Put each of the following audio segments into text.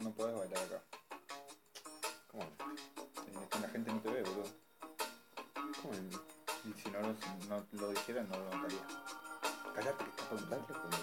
no podés bailar acá. ¿Cómo? Que la gente no te ve, boludo. ¿Cómo? Y si no, lo- si no lo dijeran, no lo notaría. Cállate que estás preguntando como.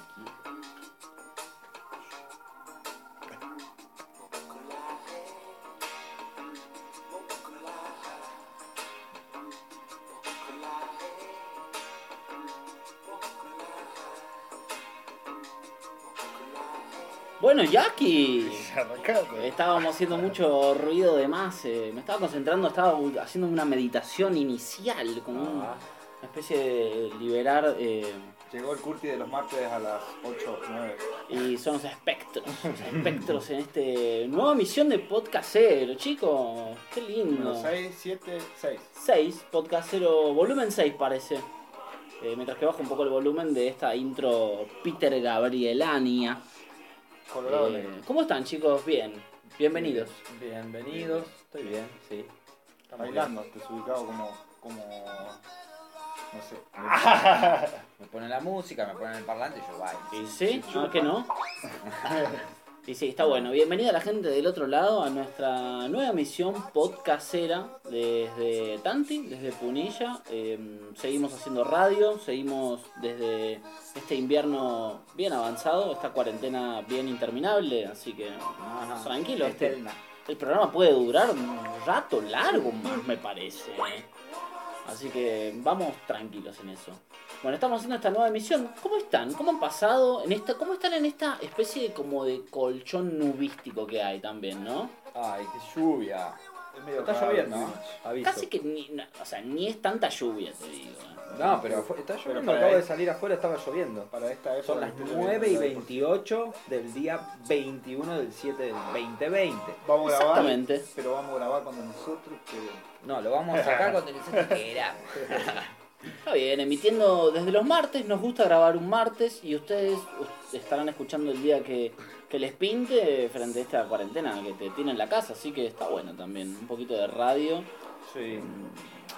Bueno, Jackie. Estábamos haciendo mucho ruido de más. eh, me estaba concentrando, estaba haciendo una meditación inicial, como Ah, una especie de liberar. eh, Llegó el Curti de los martes a las 8 9. y son los espectros. Espectros en este nueva emisión de Podcastero, chicos. Qué lindo. Número 6, 7, 6. 6, Podcastero, volumen 6 parece. Eh, mientras que bajo un poco el volumen de esta intro Peter Gabrielania. Colorado Eh, negro. ¿Cómo están chicos? Bien. Bienvenidos. Bienvenidos. Estoy bien, sí. Estamos Bailando, desubicado como. como. no sé. Me ponen la música, me ponen el parlante y yo bailo. ¿Y sí? ¿No que no? Y sí, está bueno. Bienvenida a la gente del otro lado a nuestra nueva misión podcastera desde Tanti, desde Punilla. Eh, seguimos haciendo radio, seguimos desde este invierno bien avanzado, esta cuarentena bien interminable, así que tranquilo. Este, el programa puede durar un rato largo más, me parece. Así que vamos tranquilos en eso. Bueno, estamos haciendo esta nueva emisión. ¿Cómo están? ¿Cómo han pasado en esta, cómo están en esta especie de como de colchón nubístico que hay también, no? Ay, qué lluvia. Es medio Está raro, lloviendo, ¿no? Aviso. Casi que ni, no, o sea, ni es tanta lluvia, te digo. ¿eh? No, pero está lloviendo. para Acabo de salir afuera, estaba lloviendo. Para esta época. Son las que 9 y lloviendo, 28 del día 21 del 7 del 2020. Vamos a grabar. Exactamente. Pero vamos a grabar cuando nosotros queremos. No, lo vamos a sacar cuando nosotros queramos. Está bien, emitiendo desde los martes, nos gusta grabar un martes y ustedes us- estarán escuchando el día que, que les pinte frente a esta cuarentena que te tiene en la casa, así que está bueno también, un poquito de radio. Sí.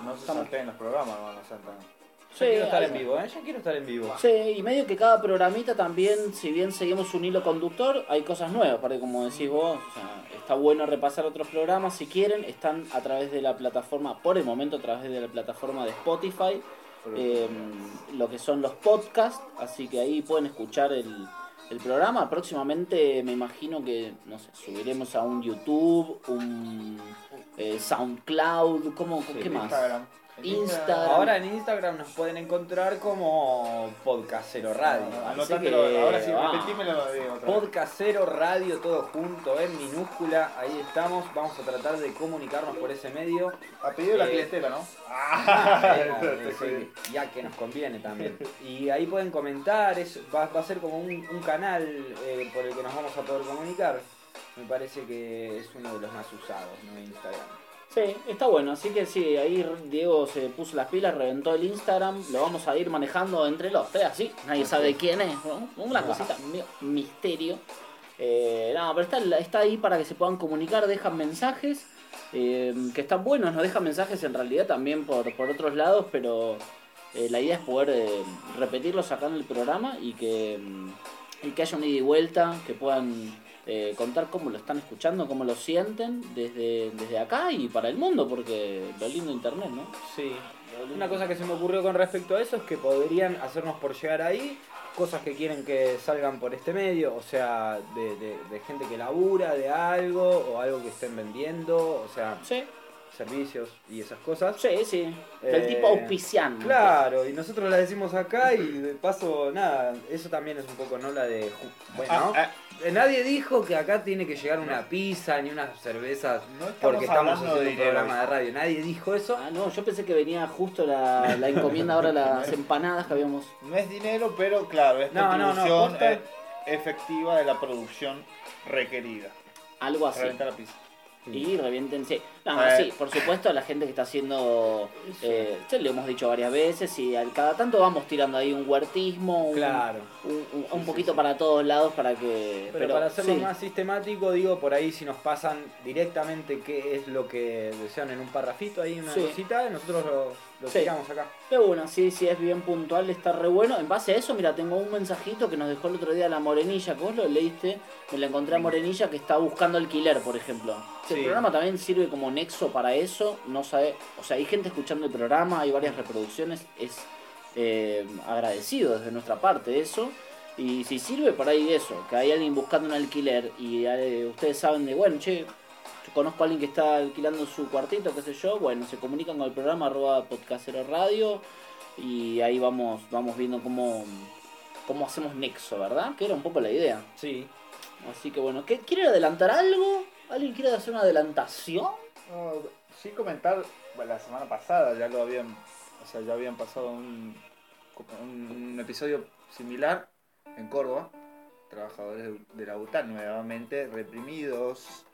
No se salteen los programas, no saltan. Ya quiero estar en vivo, ¿eh? Ya quiero estar en vivo. Sí, y medio que cada programita también, si bien seguimos un hilo conductor, hay cosas nuevas, porque como decís vos, o sea, está bueno repasar otros programas, si quieren, están a través de la plataforma, por el momento a través de la plataforma de Spotify, eh, lo que son los podcasts, así que ahí pueden escuchar el, el programa. Próximamente me imagino que, no sé, subiremos a un YouTube, un eh, SoundCloud, ¿cómo, Sí, ¿qué más? Instagram. Instagram. Ahora en Instagram nos pueden encontrar como Podcastero Radio. No, Así que, ahora sí, repetímelo Diego, otra. Podcastero Radio, todo junto, en minúscula. Ahí estamos. Vamos a tratar de comunicarnos por ese medio. A pedido de la Eh, clientela, ¿no? Ah, eh, sí, ya que nos conviene también. Y ahí pueden comentar, es, va, va a ser como un, un canal eh, por el que nos vamos a poder comunicar. Me parece que es uno de los más usados, ¿no? Instagram. Sí, está bueno, así que sí, ahí Diego se puso las pilas, reventó el Instagram, lo vamos a ir manejando entre los tres, así, nadie sabe quién es, ¿no? una cosita, misterio. Eh, no, pero está, está ahí para que se puedan comunicar, dejan mensajes, eh, que están buenos, nos dejan mensajes en realidad también por, por otros lados, pero eh, la idea es poder eh, repetirlos acá en el programa y que, mm, y que haya un ida y vuelta, que puedan eh, contar cómo lo están escuchando, cómo lo sienten desde, desde acá y para el mundo, porque lo lindo internet, ¿no? Sí. Una cosa que se me ocurrió con respecto a eso es que podrían hacernos por llegar ahí cosas que quieren que salgan por este medio, o sea, de, de- de gente que labura de algo o algo que estén vendiendo, o sea, Sí, servicios y esas cosas. sí, sí. Del Eh, tipo auspiciante. Claro, y nosotros la decimos acá y de paso, nada, eso también es un poco, ¿no? La de... Bueno, Ah, ah, eh, nadie dijo que acá tiene que llegar una pizza ni unas cervezas no estamos porque estamos hablando haciendo de un dinero. programa de radio. Nadie dijo eso. Ah, no, yo pensé que venía justo la, la encomienda ahora las empanadas que habíamos. No es dinero, pero claro, es No, no, no, contribución eh, efectiva de la producción requerida. Algo así. Reventar la pizza. Y revienten, sí. No, sí, por supuesto, la gente que está haciendo, eh, ya lo hemos dicho varias veces, y al cada tanto vamos tirando ahí un huertismo, un, Claro. un, un- un poquito para todos lados para que... Pero, para hacerlo sí. más sistemático, digo, por ahí si nos pasan directamente qué es lo que desean en un parrafito, ahí una cosita, nosotros lo, lo Sí. tiramos acá. De una, sí, sí, es bien puntual, está re bueno. En base a eso, mira, tengo un mensajito que nos dejó el otro día la Morenilla, que vos lo leíste, me la encontré a Morenilla que está buscando alquiler, por ejemplo. El Sí. programa también sirve como nexo para eso, no sabe, o sea, hay gente escuchando el programa, hay varias reproducciones, es eh, agradecido desde nuestra parte eso. Y si sirve por ahí eso, que hay alguien buscando un alquiler y eh, ustedes saben de, bueno, che, conozco a alguien que está alquilando su cuartito, qué sé yo, bueno, se comunican con el programa arroba podcastero radio y ahí vamos, vamos viendo cómo, cómo hacemos nexo, ¿verdad? Que era un poco la idea. Sí. Así que bueno, ¿qué, ¿quieren adelantar algo? ¿Alguien quiere hacer una adelantación? No, sí comentar, bueno, la semana pasada ya lo habían, o sea, ya habían pasado un, un episodio similar en Córdoba, trabajadores de la UTAN nuevamente reprimidos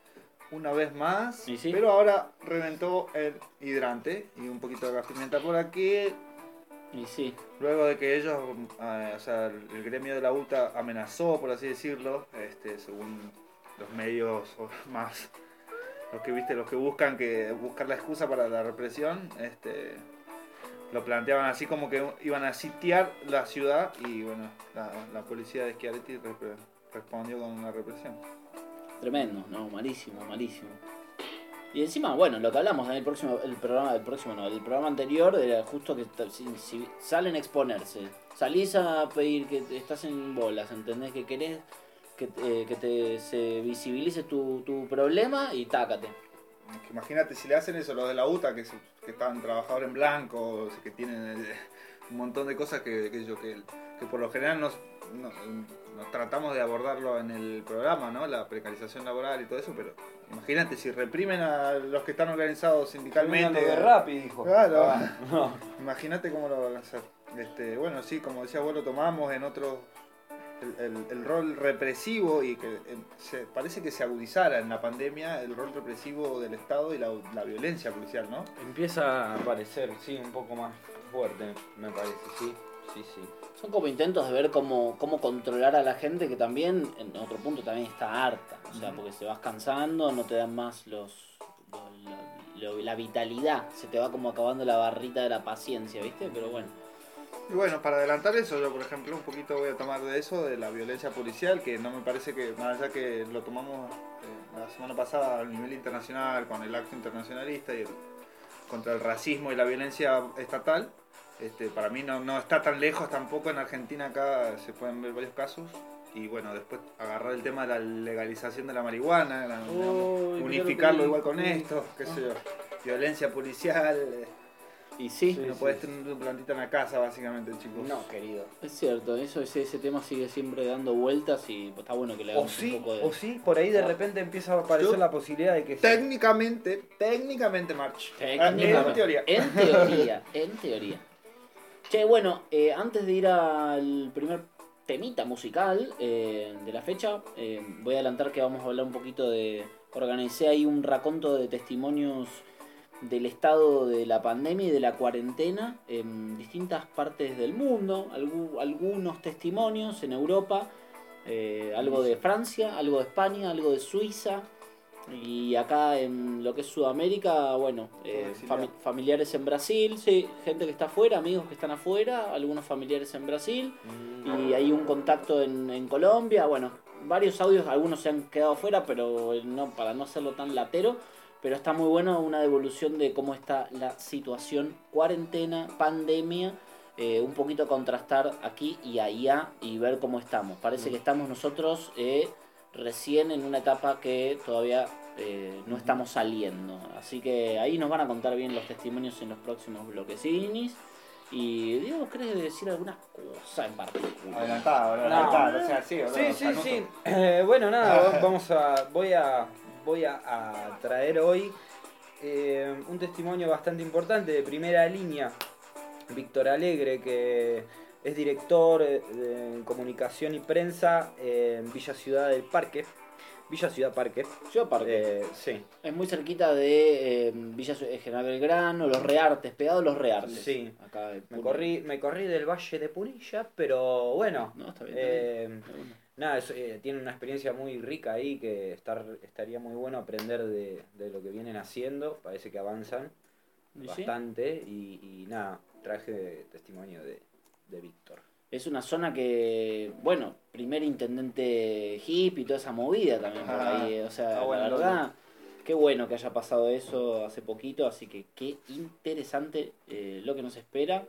una vez más, sí. pero ahora reventó el hidrante y un poquito de gas pimienta por aquí, Y sí, Luego de que ellos, eh, o sea, el gremio de la UTA amenazó, por así decirlo, este, según los medios más, los que viste, los que buscan que buscar la excusa para la represión, este, lo planteaban así como que iban a sitiar la ciudad y bueno, la, la policía de Schiaretti respondió con una represión. Tremendo, no, malísimo, malísimo. Y encima, bueno, lo que hablamos en el próximo, el programa, el próximo no, el programa anterior era justo que si, salen a exponerse, salís a pedir que estás en bolas, ¿entendés? Que querés que, te- que te, se visibilice tu, tu problema y tácate. Imagínate si le hacen eso los de la UTA, que, que están trabajadores en blanco, que tienen eh, un montón de cosas que, que, yo, que, que por lo general nos, no- nos tratamos de abordarlo en el programa, ¿no? La precarización laboral y todo eso, pero imagínate si reprimen a los que están organizados sindicalmente. de Rappi, dijo. Claro. Ah, no. Imagínate cómo lo van a hacer. Este, bueno, sí, como decía vos, lo tomamos en otro. El, el- el rol represivo y que eh, se, parece que se agudizara en la pandemia el rol represivo del Estado y la, la violencia policial, ¿no? Empieza a aparecer, sí, un poco más fuerte, me parece, sí. Sí, sí. Son como intentos de ver cómo, cómo controlar a la gente que también, en otro punto, también está harta. O sea, porque se vas cansando, no te dan más los, lo- lo- la vitalidad. Se te va como acabando la barrita de la paciencia, ¿viste? Pero bueno. Y bueno, para adelantar eso, yo por ejemplo un poquito voy a tomar de eso, de la violencia policial, que no me parece que, más allá que lo tomamos eh, la semana pasada a nivel internacional, con el acto internacionalista y el- contra el racismo y la violencia estatal, este, para mí no, no está tan lejos tampoco, en Argentina acá se pueden ver varios casos. Y bueno, después agarrar el tema de la legalización de la marihuana, la- unificarlo igual con esto, qué sé yo, violencia policial. eh, Y sí, Sí. no puedes tener tu plantita en la casa, básicamente, chicos. No, querido. es cierto, eso ese, ese tema sigue siempre dando vueltas y está bueno que le O hagamos sí, un poco de... o sí, por ahí de repente empieza a aparecer Yo- la posibilidad de que... Técnicamente, técnicamente, March. Técnicamente. En teoría. En teoría, en teoría. Che, bueno, eh, antes de ir al primer temita musical eh, de la fecha, eh, voy a adelantar que vamos a hablar un poquito de... Organicé ahí un raconto de testimonios del estado de la pandemia y de la cuarentena en distintas partes del mundo, algu- algunos testimonios en Europa, eh, algo de Francia, algo de España, algo de Suiza, y acá en lo que es Sudamérica, bueno, eh, fami- familiares en Brasil, sí, gente que está afuera, amigos que están afuera, algunos familiares en Brasil, y hay un contacto en, en Colombia, bueno, varios audios, algunos se han quedado afuera, pero no para no hacerlo tan latero, pero está muy bueno una devolución de cómo está la situación, cuarentena, pandemia, eh, un poquito contrastar aquí y allá y ver cómo estamos. Parece que estamos nosotros eh, recién en una etapa que todavía eh, no estamos saliendo. Así que ahí nos van a contar bien los testimonios en los próximos bloquecinis. Y Diego, ¿querés decir alguna cosa en particular? Adelantado, adelantado, o sea, sí, Sí, sí, sí. Eh, bueno, nada, vamos a, voy a, voy a, a traer hoy eh, un testimonio bastante importante de primera línea. Víctor Alegre, que es director eh, de comunicación y prensa en Villa Ciudad del Parque. Villa Ciudad Parque. Ciudad Parque. Eh, sí. Es muy cerquita de eh, Villa General Belgrano, Los Reartes, pegado a Los Reartes. Sí. Acá Me corrí, me corrí del Valle de Punilla, pero bueno. No, está bien. eh, está bien. Nada, es, eh, tiene una experiencia muy rica ahí que estar, estaría muy bueno aprender de, de lo que vienen haciendo. Parece que avanzan ¿Y sí? bastante y, y nada, traje testimonio de, de Víctor. Es una zona que, bueno, primer intendente hippie y toda esa movida también por Ah, ahí. O sea, ah, bueno, la verdad, qué bueno que haya pasado eso hace poquito, así que qué interesante eh, lo que nos espera.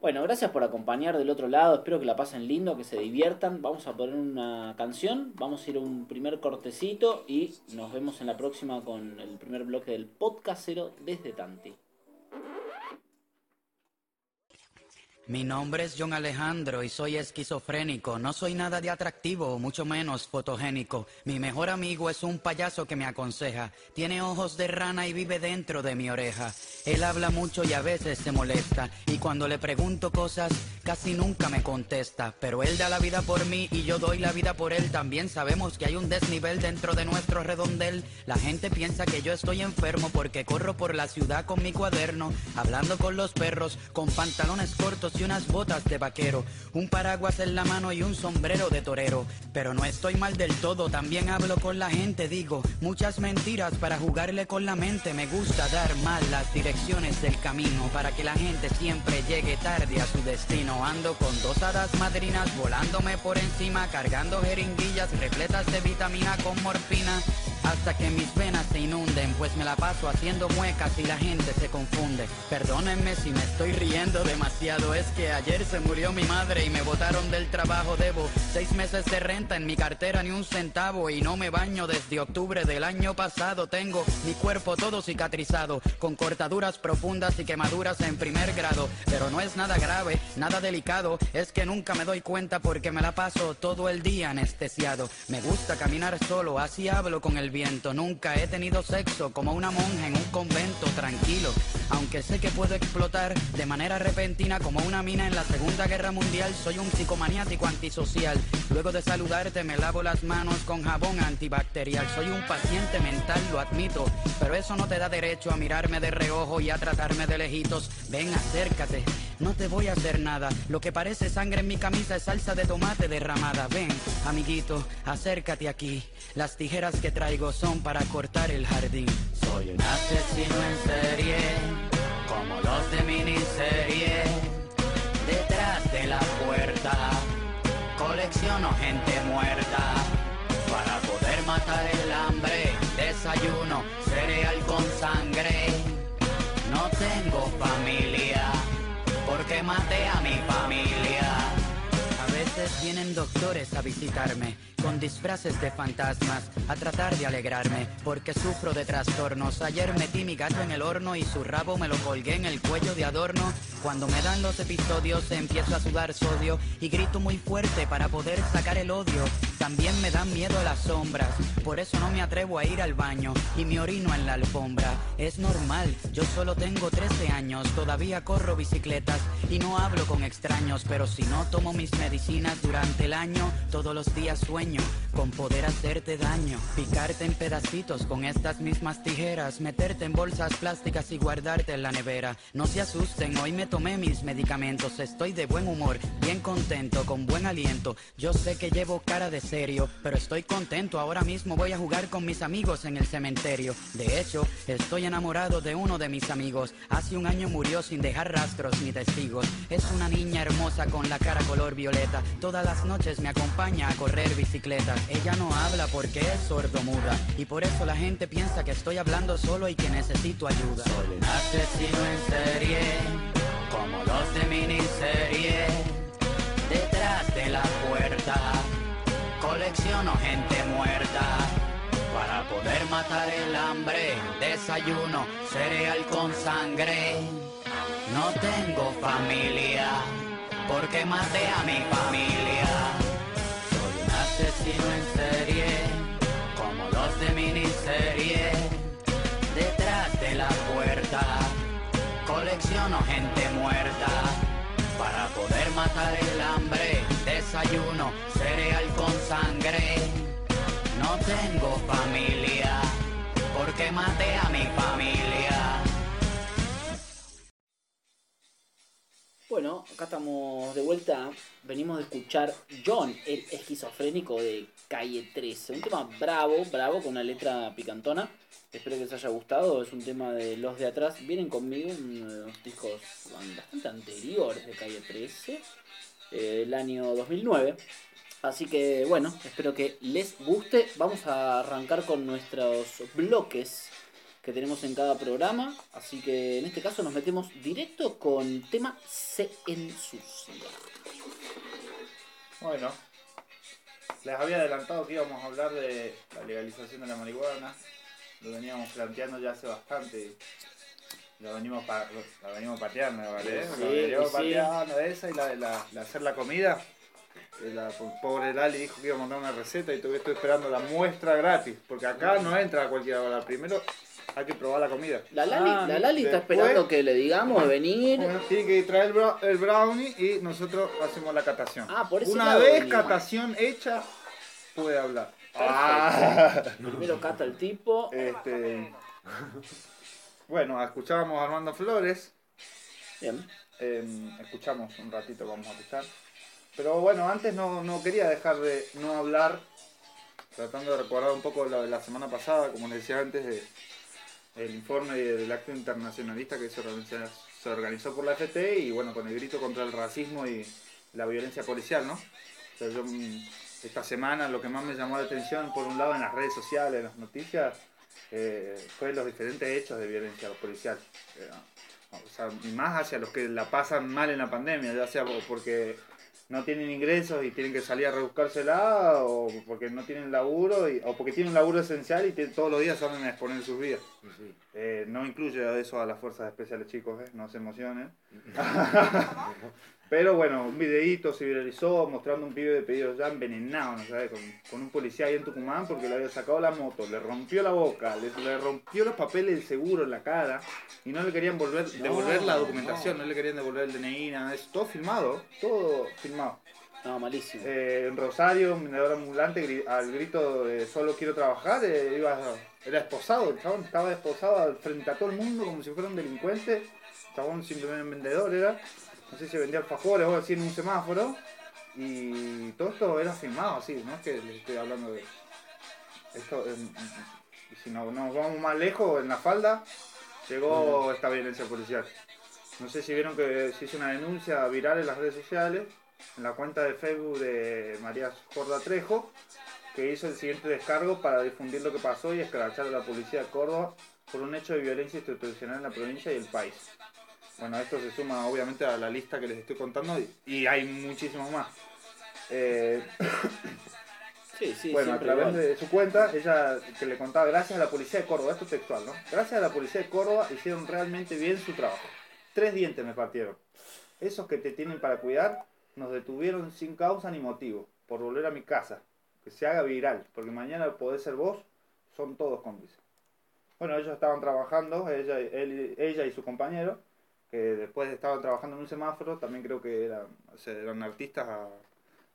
Bueno, gracias por acompañar del otro lado, espero que la pasen lindo, que se diviertan. Vamos a poner una canción, vamos a ir a un primer cortecito y nos vemos en la próxima con el primer bloque del podcastero desde Tanti. Mi nombre es John Alejandro y soy esquizofrénico. No soy nada de atractivo, mucho menos fotogénico. Mi mejor amigo es un payaso que me aconseja. Tiene ojos de rana y vive dentro de mi oreja. Él habla mucho y a veces se molesta. Y cuando le pregunto cosas, casi nunca me contesta. Pero él da la vida por mí y yo doy la vida por él. También sabemos que hay un desnivel dentro de nuestro redondel. La gente piensa que yo estoy enfermo porque corro por la ciudad con mi cuaderno, hablando con los perros, con pantalones cortos y unas botas de vaquero, un paraguas en la mano y un sombrero de torero. Pero no estoy mal del todo, también hablo con la gente, digo muchas mentiras para jugarle con la mente. Me gusta dar mal las direcciones del camino para que la gente siempre llegue tarde a su destino. Ando con dos hadas madrinas volándome por encima, cargando jeringuillas repletas de vitamina con morfina. Hasta que mis venas se inunden, pues me la paso haciendo muecas y la gente se confunde. Perdónenme si me estoy riendo demasiado, es que ayer se murió mi madre y me botaron del trabajo. Debo seis meses de renta en mi cartera, ni un centavo, y no me baño desde octubre del año pasado. Tengo mi cuerpo todo cicatrizado, con cortaduras profundas y quemaduras en primer grado. Pero no es nada grave, nada delicado, es que nunca me doy cuenta porque me la paso todo el día anestesiado. Me gusta caminar solo, así hablo con el viento. Nunca he tenido sexo como una monja en un convento tranquilo. Aunque sé que puedo explotar de manera repentina como una mina en la Segunda Guerra Mundial, soy un psicomaniático antisocial. Luego de saludarte me lavo las manos con jabón antibacterial. Soy un paciente mental, lo admito, pero eso no te da derecho a mirarme de reojo y a tratarme de lejitos. Ven, acércate, no te voy a hacer nada. Lo que parece sangre en mi camisa es salsa de tomate derramada. Ven, amiguito, acércate aquí. Las tijeras que traigo son para cortar el jardín. Soy un asesino en serie, como los de miniserie. Detrás de la puerta, colecciono gente muerta. Para poder matar el hambre, desayuno cereal con sangre. No tengo familia, porque maté a mi familia. Veces vienen doctores a visitarme con disfraces de fantasmas a tratar de alegrarme porque sufro de trastornos. Ayer metí mi gato en el horno y su rabo me lo colgué en el cuello de adorno. Cuando me dan los episodios empiezo a sudar sodio y grito muy fuerte para poder sacar el odio. También me dan miedo las sombras, por eso no me atrevo a ir al baño y me orino en la alfombra. Es normal, yo solo tengo 13 años, todavía corro bicicletas y no hablo con extraños, pero si no tomo mis medicinas durante el año, todos los días sueño con poder hacerte daño, picarte en pedacitos con estas mismas tijeras, meterte en bolsas plásticas y guardarte en la nevera. No se asusten, hoy me tomé mis medicamentos, estoy de buen humor, bien contento, con buen aliento. Yo sé que llevo cara de serio, pero estoy contento. Ahora mismo voy a jugar con mis amigos en el cementerio. De hecho, estoy enamorado de uno de mis amigos. Hace un año murió sin dejar rastros ni testigos. Es una niña hermosa con la cara color violeta. Todas las noches me acompaña a correr bicicleta. Ella no habla porque es sordomuda y por eso la gente piensa que estoy hablando solo y que necesito ayuda. Soy un asesino en serie, como los de miniserie. Detrás de la puerta, colecciono gente muerta. Para poder matar el hambre, desayuno cereal con sangre. No tengo familia, porque maté a mi familia. Soy un asesino en serie, como los de miniserie. Detrás de la puerta, colecciono gente muerta. Para poder matar el hambre, desayuno cereal con sangre. No tengo familia, porque maté a mi familia. Bueno, acá estamos de vuelta. Venimos de escuchar John, el esquizofrénico de Calle 13. Un tema bravo, bravo, con una letra picantona. Espero que les haya gustado. Es un tema de Los de Atrás. Vienen conmigo uno discos bastante anteriores de Calle 13, eh, el año 2009. Así que bueno, espero que les guste. Vamos a arrancar con nuestros bloques que tenemos en cada programa. Así que en este caso nos metemos directo con tema Se ensucia. Bueno, les había adelantado que íbamos a hablar de la legalización de la marihuana. Lo veníamos planteando ya hace bastante. Lo venimos, pa- lo- la venimos pateando, ¿vale? Sí, Lo venimos sí. pateando esa y la de la, la hacer la comida. Eh, La pobre Lali dijo que iba a mandar una receta y todavía estoy esperando la muestra gratis. Porque acá no entra a cualquier hora. Primero hay que probar la comida. La Lali, Ah, la Lali está esperando que le digamos de venir. Bueno, tiene que traer el, bra- el brownie y nosotros hacemos la catación. Ah, por ese Una vez venimos. catación hecha, puede hablar. Primero cata el tipo. Este, bueno, escuchábamos a Armando Flores. Bien. eh, escuchamos un ratito, vamos a escuchar. Pero bueno, antes no, no quería dejar de no hablar, tratando de recordar un poco de la semana pasada, como les decía antes, de, el informe del acto internacionalista que se organizó, se organizó por la FT y bueno, con el grito contra el racismo y la violencia policial, ¿no? O sea, yo, mm, esta semana lo que más me llamó la atención, por un lado en las redes sociales, en las noticias, eh, fue los diferentes hechos de violencia policial. Eh, o sea, más hacia los que la pasan mal en la pandemia, ya sea por- porque no tienen ingresos y tienen que salir a rebuscársela, o porque no tienen laburo, y- o porque tienen un laburo esencial y te- todos los días salen a exponer sus vidas. Eh, no incluye eso a las fuerzas especiales, chicos, ¿eh? no se emocionen. Pero bueno, un videíto se viralizó mostrando un pibe de pedidos ya envenenado, ¿no sabes? Con, con un policía ahí en Tucumán porque le había sacado la moto, le rompió la boca, le, le rompió los papeles del seguro en la cara y no le querían volver, devolver la documentación, no. le querían devolver el DNI, nada eso. Todo filmado, todo filmado. No, malísimo. Eh, en Rosario, un vendedor ambulante al grito de solo quiero trabajar, eh, iba, era esposado, el chabón estaba esposado frente a todo el mundo como si fuera un delincuente. El chabón simplemente vendedor era, no sé si vendía alfajores o algo así en un semáforo. Y todo esto era filmado así, no es que les estoy hablando de esto. si no, nos vamos más lejos, en la falda llegó esta violencia policial. No sé si vieron que se hizo una denuncia viral en las redes sociales, en la cuenta de Facebook de María Corda Trejo, que hizo el siguiente descargo para difundir lo que pasó y escrachar a la policía de Córdoba por un hecho de violencia institucional en la provincia y el país. Bueno, esto se suma obviamente a la lista que les estoy contando y, y hay muchísimos más. Eh, Sí, sí, bueno, a través igual. de su cuenta, ella que le contaba, gracias a la policía de Córdoba, esto es textual, ¿no? Gracias a la policía de Córdoba hicieron realmente bien su trabajo. Tres dientes me partieron. Esos que te tienen para cuidar nos detuvieron sin causa ni motivo, por volver a mi casa. Que se haga viral, porque mañana podés ser vos, son todos cómplices. Bueno, ellos estaban trabajando, ella, él- ella y su compañero, que después estaban trabajando en un semáforo, también creo que eran, eran artistas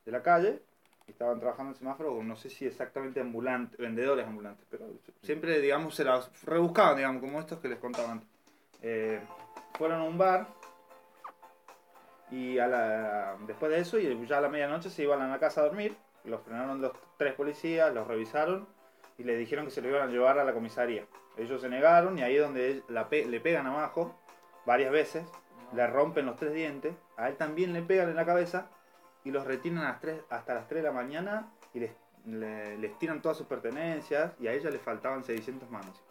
de la calle, y estaban trabajando en semáforo, no sé si exactamente ambulantes, vendedores ambulantes, pero siempre, digamos, se las rebuscaban, digamos, como estos que les contaban. Eh, fueron a un bar y a la, después de eso, y ya a la medianoche se iban a la casa a dormir, los frenaron los tres policías, los revisaron y le dijeron que se lo iban a llevar a la comisaría. Ellos se negaron y ahí es donde le pegan abajo varias veces, le rompen los tres dientes, a él también le pegan en la cabeza y los retienen a las tres- hasta las 3 de la mañana y les, le- les tiran todas sus pertenencias y a ella le faltaban 600 manos.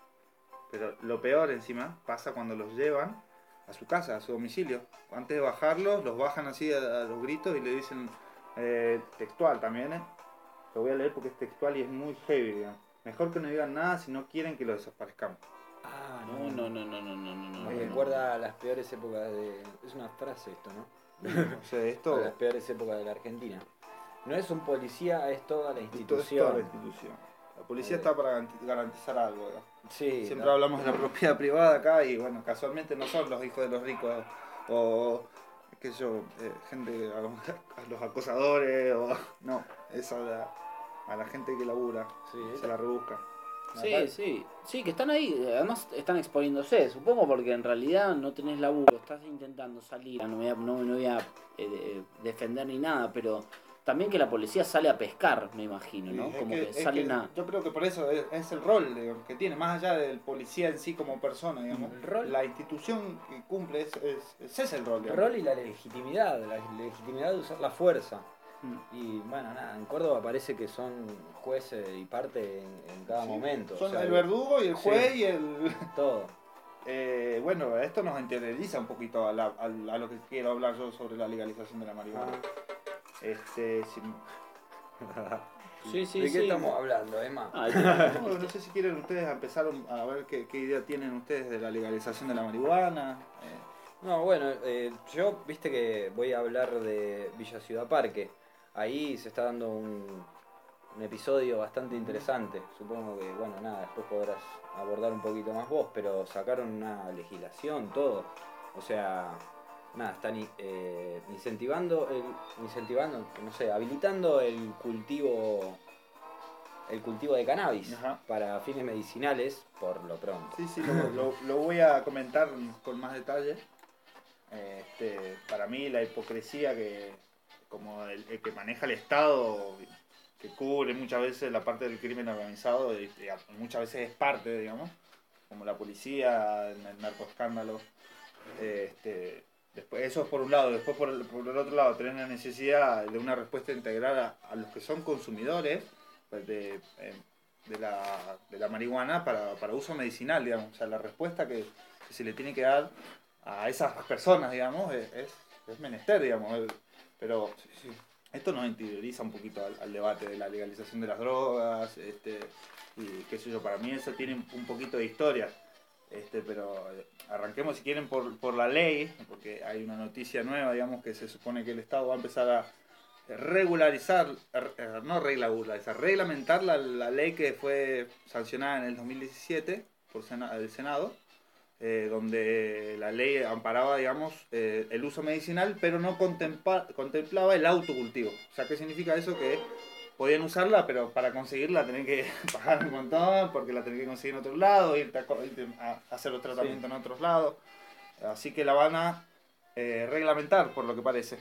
Pero lo peor encima pasa cuando los llevan a su casa, a su domicilio. Antes de bajarlos, los bajan así a, a los gritos y le dicen eh, textual también. ¿eh? Lo voy a leer porque es textual y es muy heavy. digamos. Mejor que no digan nada si no quieren que lo desaparezcamos. Ah, No, no, no, no, no, no, no. Me no, no. recuerda a las peores épocas de. Es una frase esto, ¿no? O sea, A esto, las peores épocas de la Argentina. No es un policía, es toda la esto es institución. toda la institución. La policía está para garanti- garantizar algo. ¿no? Sí, Siempre hablamos de la propiedad privada acá y bueno, casualmente no son los hijos de los ricos o qué sé yo, eh, gente, a los, a los acosadores o no, esa la- a la gente que labura, Sí, se la rebusca. Sí, sí, sí, que están ahí, además están exponiéndose, supongo porque en realidad no tenés laburo, estás intentando salir, no me voy a, no, no voy a eh, defender ni nada, pero también que la policía sale a pescar, me imagino, ¿no? Sí, Como que- que, salen que a... Yo creo que por eso es, es el rol digamos, que tiene, más allá del policía en sí como persona, digamos. El rol. La institución que cumple, es, es- ese es el rol. El rol y la legitimidad, la legitimidad de usar la fuerza. Y bueno, nada, en Córdoba parece que son jueces y parte en, en cada Sí, momento. o Son sea, el verdugo y el juez Sí. y el... Todo. Eh, bueno, esto nos interioriza un poquito a, la- a- a lo que quiero hablar yo sobre la legalización de la marihuana. Ah. Este, si- Sí, sí, ¿De qué estamos hablando, Emma? Ah, no, no sé si quieren ustedes empezar a ver qué, qué idea tienen ustedes de la legalización de la marihuana. Eh, No, bueno, eh, yo viste que voy a hablar de Villa Ciudad Parque. Ahí se está dando un, un episodio bastante interesante. Supongo que, bueno, nada, después podrás abordar un poquito más vos, pero sacaron una legislación, todo. O sea, nada, están eh, incentivando, el, incentivando, no sé, habilitando el cultivo, el cultivo de cannabis Ajá. para fines medicinales por lo pronto. Sí, sí, lo, lo- lo voy a comentar con más detalle. Este, para mí la hipocresía que como el, que maneja el Estado, que cubre muchas veces la parte del crimen organizado, muchas veces es parte, digamos, como la policía, el, el narcoescándalo. Este, después, eso es por un lado, después por el, por el otro lado tenés la necesidad de una respuesta integral a, los que son consumidores pues, de, eh, de la, de la marihuana para, para uso medicinal, digamos. O sea, la respuesta que, se le tiene que dar a esas personas, digamos, es, es menester, digamos. Pero sí, sí, esto nos interioriza un poquito al, al debate de la legalización de las drogas, este, y qué sé yo, para mí eso tiene un poquito de historia. Este, pero eh, arranquemos si quieren por, por la ley, porque hay una noticia nueva, digamos, que se supone que el Estado va a empezar a regularizar, eh, no regularizar, reglamentar la, la ley que fue sancionada en el 2017 por Sena- el Senado, eh, donde la ley amparaba, digamos, eh, el uso medicinal, pero no contempla- contemplaba el autocultivo. O sea, ¿qué significa eso? Que podían usarla, pero para conseguirla tenían que pagar un montón, porque la tenían que conseguir en otro lado, irte a, irte a hacer los tratamientos en otros lados. Así que la van a eh, reglamentar, por lo que parece.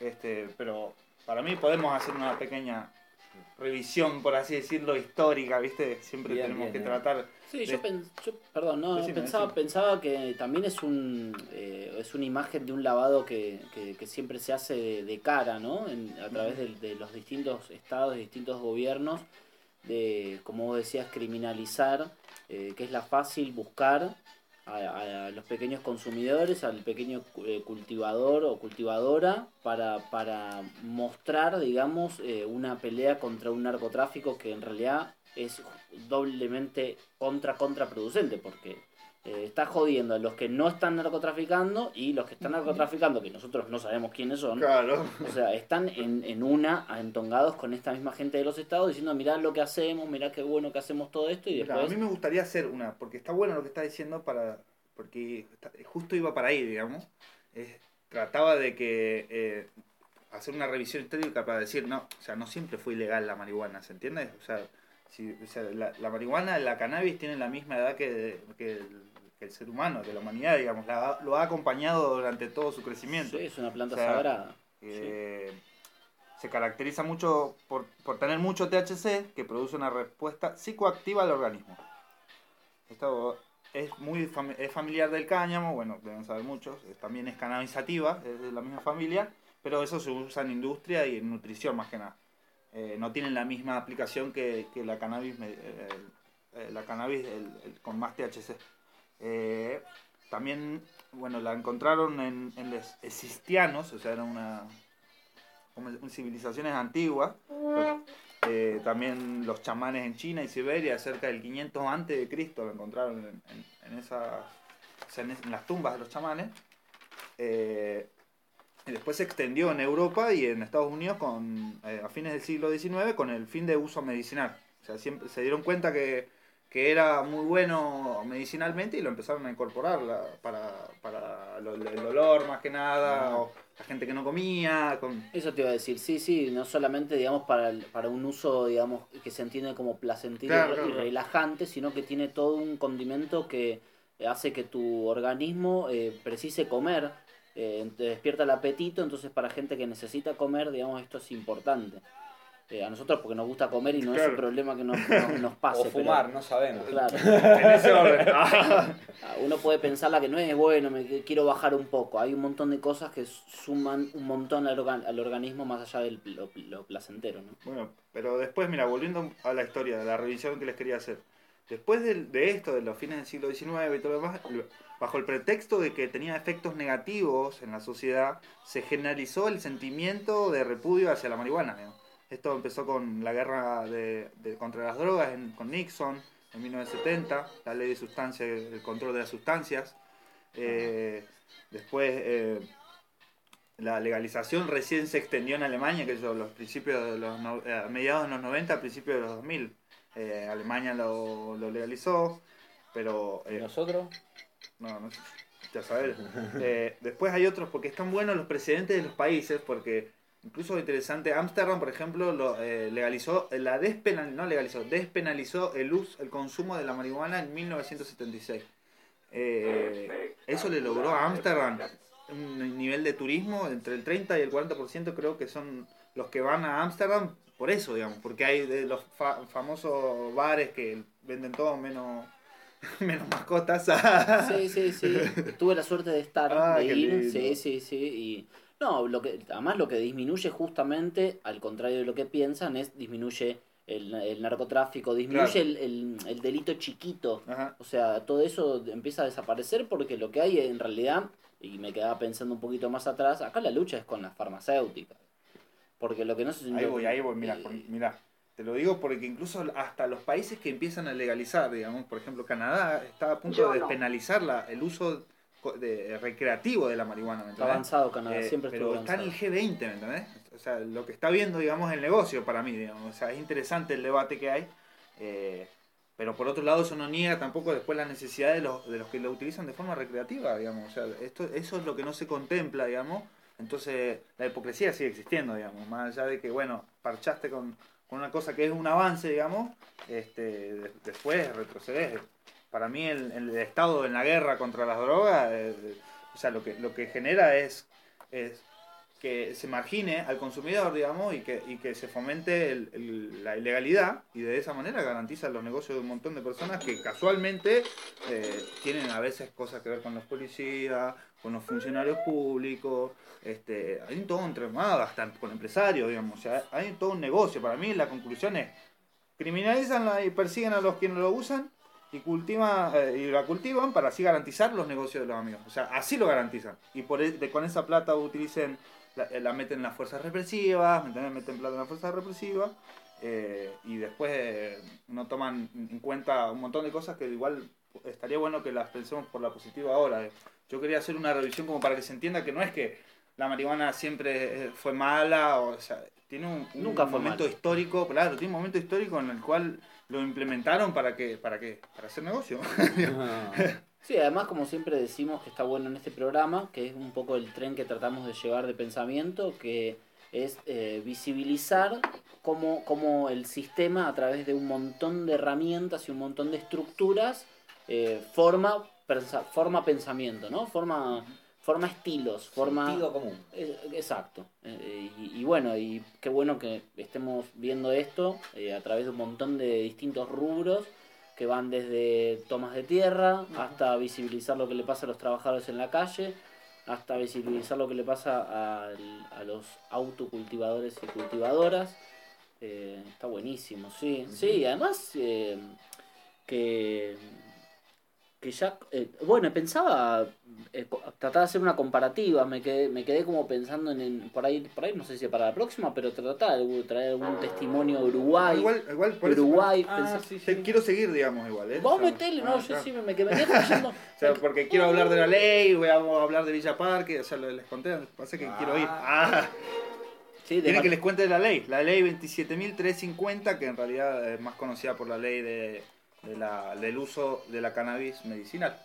Este, pero para mí podemos hacer una pequeña revisión, por así decirlo, histórica, ¿viste? Siempre Bien, tenemos bien, que bien. tratar... Sí, de- yo, pen- yo- perdón, no, Decime, pensaba, decime. pensaba que también es un eh, es una imagen de un lavado que, que- que siempre se hace de, de cara, ¿no? En- a través de, de los distintos estados, distintos gobiernos, de, como vos decías, criminalizar, eh, que es la fácil buscar a, a los pequeños consumidores, al pequeño eh, cultivador o cultivadora, para, para mostrar, digamos, eh, una pelea contra un narcotráfico que en realidad es doblemente contra contraproducente, porque eh, está jodiendo a los que no están narcotraficando y los que están narcotraficando, que nosotros no sabemos quiénes son, Claro. o sea, están en, en una entongados con esta misma gente de los estados diciendo, mirá lo que hacemos, mirá qué bueno que hacemos todo esto y después... a mí me gustaría hacer una, porque está bueno lo que está diciendo, para porque está- justo iba para ahí, digamos. Eh, trataba de que eh, hacer una revisión histórica para decir, no, o sea, no siempre fue ilegal la marihuana, ¿se entiende? O sea, si, o sea la, la marihuana, la cannabis tienen la misma edad que, que el, que el ser humano, que la humanidad, digamos, la- lo ha acompañado durante todo su crecimiento. Sí, es una planta O sea, sagrada. Eh, Se caracteriza mucho por, por tener mucho THC que produce una respuesta psicoactiva al organismo. Esto es muy fami- es familiar del cáñamo, bueno, deben saber muchos, también es cannabisativa, es de la misma familia, pero eso se usa en industria y en nutrición más que nada. Eh, no tienen la misma aplicación que, que la cannabis, eh, eh, la cannabis el- el- con más THC. Eh, también, bueno, la encontraron en, en los existianos, o sea, era una, civilizaciones antiguas. Eh, también los chamanes en China y Siberia, cerca del 500 antes de Cristo, lo encontraron en, en, en esas, en las tumbas de los chamanes. Eh, y después se extendió en Europa y en Estados Unidos con, eh, a fines del siglo XIX con el fin de uso medicinal. O sea, siempre se dieron cuenta que, que era muy bueno medicinalmente y lo empezaron a incorporar la- para, para lo- el dolor más que nada, o la gente que no comía. Con... Eso te iba a decir, sí, sí, no solamente, digamos, para, el- para un uso, digamos, que se entiende como placentero Claro, y claro, claro. relajante, sino que tiene todo un condimento que hace que tu organismo eh, precise comer, eh, te despierta el apetito, entonces para gente que necesita comer, digamos, esto es importante. Eh, a nosotros porque nos gusta comer y no es Claro. un problema que nos, nos, nos pase. O fumar, pero- no sabemos. Claro. En ese orden. Ah. Uno puede pensarla que no es bueno, me quiero bajar un poco. Hay un montón de cosas que suman un montón al, organ- al organismo más allá de lo, lo placentero, ¿no? Bueno, pero después, mira, volviendo a la historia, de la revisión que les quería hacer. Después del- de, esto, de los fines del siglo XIX y todo lo demás, bajo el pretexto de que tenía efectos negativos en la sociedad, se generalizó el sentimiento de repudio hacia la marihuana. ¿no? Esto empezó con la guerra de, de- contra las drogas en- con Nixon en 1970, la ley de sustancias, el control de las sustancias. Eh, después, eh, la legalización recién se extendió en Alemania, que yo, los principios de los no- eh, mediados de los 90, principios de los 2000. Eh, Alemania lo, lo legalizó, pero ¿Y nosotros? no, no sé, ya sabes. Después hay otros, porque están buenos los precedentes de los países, porque incluso interesante, Ámsterdam, por ejemplo, lo, eh, legalizó, la despenal, no legalizó, despenalizó el uso, el consumo de la marihuana en 1976. Eh, eso le logró a Ámsterdam un nivel de turismo entre el 30 y el 40% creo que son los que van a Ámsterdam por eso, digamos, porque hay de los fa- famosos bares que venden todo menos, menos mascotas. Sí, sí, sí. Tuve la suerte de estar, Ah, de ir. lindo. Sí, sí, sí. Y no, lo que, además lo que disminuye justamente, al contrario de lo que piensan, es disminuye el, el narcotráfico, disminuye Claro. el, el- el delito chiquito. Ajá. O sea, todo eso empieza a desaparecer porque lo que hay en realidad, y me quedaba pensando un poquito más atrás, acá la lucha es con las farmacéuticas. Porque lo que no se... Ahí lo- voy, ahí voy, mira, eh, mira. Te lo digo porque incluso hasta los países que empiezan a legalizar, digamos, por ejemplo, Canadá está a punto de despenalizar la, el uso de, recreativo de la marihuana, ¿me entendés? avanzado Canadá, Eh, siempre estuvo pero está en el avanzado. G20, ¿me entendés? O sea, lo que está viendo, digamos, el negocio para mí, digamos. O sea, es interesante el debate que hay. eh, pero por otro lado, eso no niega tampoco después la necesidad de los, de los que lo utilizan de forma recreativa, digamos. O sea, esto, eso es lo que no se contempla, digamos. Entonces, la hipocresía sigue existiendo, digamos. Más allá de que, bueno, parchaste con, con una cosa que es un avance, digamos, este, de- después retrocedes. Para mí, el, Estado en la guerra contra las drogas, eh, o sea, lo que, lo que genera es, que se margine al consumidor, digamos, y que, y que se fomente la ilegalidad y de esa manera garantiza los negocios de un montón de personas que casualmente eh, tienen a veces cosas que ver con los policías, con los funcionarios públicos, este, hay todo un entramado, hasta con empresarios, digamos, o sea, hay todo un negocio. Para mí la conclusión es, criminalizan y persiguen a los quienes lo usan y cultivan eh, y la cultivan para así garantizar los negocios de los amigos. O sea, así lo garantizan. Y por e- de- con esa plata utilicen la, eh, la meten en las fuerzas represivas, ¿me entendés? meten plata en las fuerzas represivas eh, y después eh, no toman en cuenta un montón de cosas que igual estaría bueno que las pensemos por la positiva ahora. Yo quería hacer una revisión como para que se entienda que no es que la marihuana siempre fue mala, o, sea, tiene un, un Nunca fue momento histórico, claro, tiene un momento histórico en el cual lo implementaron para que, para qué, para hacer negocio. Sí, además como siempre decimos que está bueno en este programa, que es un poco el tren que tratamos de llevar de pensamiento, que es eh, visibilizar cómo, cómo el sistema a través de un montón de herramientas y un montón de estructuras eh, forma, forma pensamiento, ¿no? Forma, forma estilos, forma... Sentido común. Eh, Exacto. Eh, y, y bueno, y qué bueno que estemos viendo esto eh, a través de un montón de distintos rubros que van desde tomas de tierra hasta visibilizar lo que le pasa a los trabajadores en la calle, hasta visibilizar lo que le pasa al- a, los autocultivadores y cultivadoras. Eh, está buenísimo, sí. Sí, además eh, que, que ya... eh, bueno, pensaba eh, tratar de hacer una comparativa, me quedé, me quedé como pensando en, en- por ahí, por ahí no sé si para la próxima, pero tratar de traer algún testimonio de Uruguay. igual, igual por eso- Uruguay, Ah, pensá- sí, sí. te quiero seguir, digamos, igual. ¿eh? Vos O sea, metele, ah, no, yo claro. sí me, me quedé flasheando. O sea, porque quiero hablar de la ley, voy a hablar de Villa Parque, o sea, lo- les conté, pasa que Ah. quiero ir. Ah, Sí, que les cuente de la ley, la ley 27.350, que en realidad es más conocida por la ley de de la- del uso de la cannabis medicinal.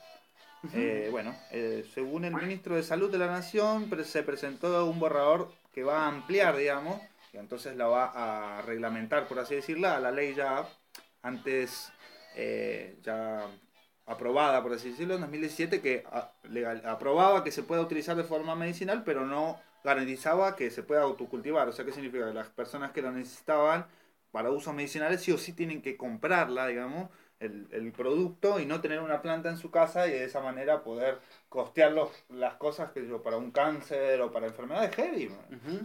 Eh, bueno, eh, según el ministro de Salud de la Nación, se presentó un borrador que va a ampliar, digamos, y entonces la va a reglamentar, por así decirlo, a la ley ya antes eh, ya aprobada, por así decirlo, en 2017, que a- legal- aprobaba que se pueda utilizar de forma medicinal, pero no garantizaba que se pueda autocultivar. O sea, ¿qué significa? Que las personas que lo necesitaban para usos medicinales sí o sí tienen que comprarla, digamos, el, el producto y no tener una planta en su casa y de esa manera poder costear los- las cosas que yo para un cáncer o para enfermedades heavy.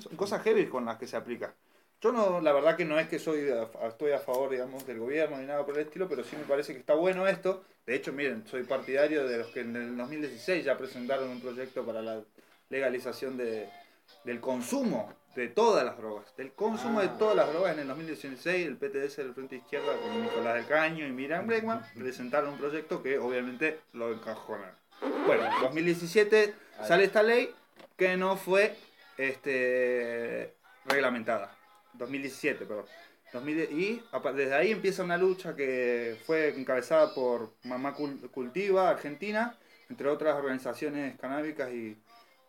Son cosas heavy con las que se aplica. Yo no, la verdad que no es que soy a- estoy a favor, digamos, del gobierno ni nada por el estilo, pero sí me parece que está bueno esto. De hecho, miren, soy partidario de los que en el 2016 ya presentaron un proyecto para la legalización de, del consumo de todas las drogas. Del consumo de Ah. todas las drogas en el 2016, el PTS del Frente Izquierda con Nicolás del Caño y Miriam Bregman presentaron un proyecto que obviamente lo encajonan. Bueno, en 2017 sale esta ley que no fue este, reglamentada. 2017, perdón. 2000 y desde ahí empieza una lucha que fue encabezada por Mamá Cul- Cultiva, Argentina, entre otras organizaciones canábicas y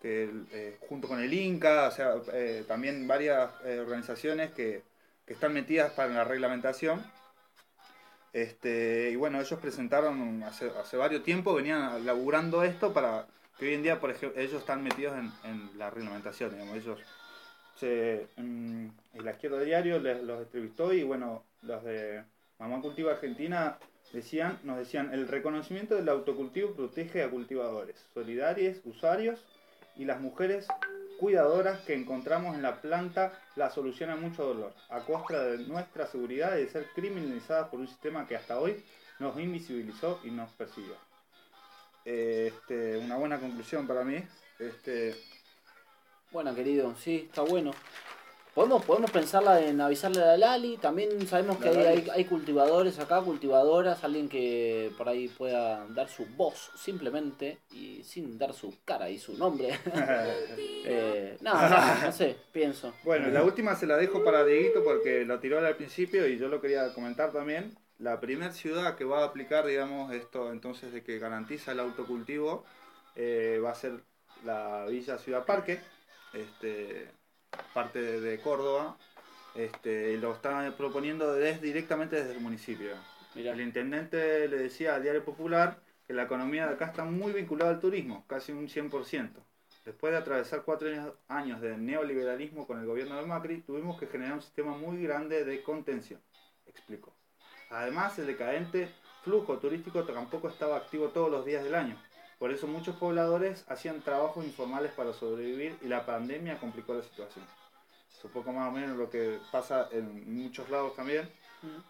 que eh, junto con el Inca, o sea, eh, también varias eh, organizaciones que, que están metidas para la reglamentación. Este, y bueno, ellos presentaron hace, hace varios tiempos, venían laburando esto para que hoy en día, por ejemplo, ellos están metidos en, en la reglamentación, digamos, ellos se, en la izquierda diario les, los entrevistó y bueno, los de Mamá Cultiva Argentina decían, nos decían, el reconocimiento del autocultivo protege a cultivadores, solidarios, usuarios y las mujeres cuidadoras que encontramos en la planta la solución mucho dolor, a costa de nuestra seguridad y de ser criminalizadas por un sistema que hasta hoy nos invisibilizó y nos persiguió. Este, una buena conclusión para mí. Este, Bueno, querido, sí, está bueno. Podemos, podemos pensarla en avisarle a la Lali. También sabemos que hay, hay, hay cultivadores acá, cultivadoras, alguien que por ahí pueda dar su voz simplemente y sin dar su cara y su nombre. eh, nada, no sé, pienso. Bueno, la última se la dejo para Dieguito porque lo tiró al principio y yo lo quería comentar también. La primera ciudad que va a aplicar, digamos, esto entonces de que garantiza el autocultivo eh, va a ser la Villa Ciudad Parque, este, parte de, de Córdoba. Este, y lo está proponiendo desde, directamente desde el municipio. Mirá. El intendente le decía al Diario Popular que la economía de acá está muy vinculada al turismo, casi un 100%. Después de atravesar cuatro años- años de neoliberalismo con el gobierno de Macri, tuvimos que generar un sistema muy grande de contención, explicó. Además, el decadente flujo turístico tampoco estaba activo todos los días del año. Por eso muchos pobladores hacían trabajos informales para sobrevivir y la pandemia complicó la situación. Es un poco más o menos lo que pasa en muchos lados también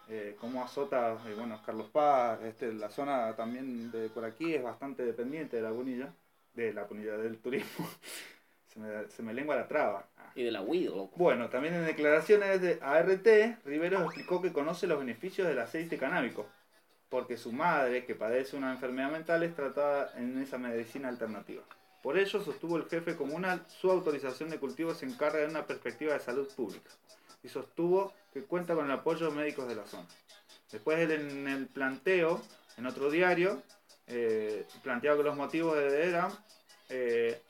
eh, cómo azota, eh, bueno, Carlos Paz, este, la zona también de por aquí es bastante dependiente de la Bonilla, de la Bonilla del turismo. se, me, se me lengua la traba. Ah. Y de la loco. Bueno, también en declaraciones de ART, Riveros explicó que conoce los beneficios del aceite canábico, porque su madre, que padece una enfermedad mental, es tratada en esa medicina alternativa. Por ello, sostuvo el jefe comunal, su autorización de cultivo se encarga de una perspectiva de salud pública y sostuvo que cuenta con el apoyo de médicos de la zona. Después en el planteo, en otro diario, eh, planteaba que los motivos eran, eh,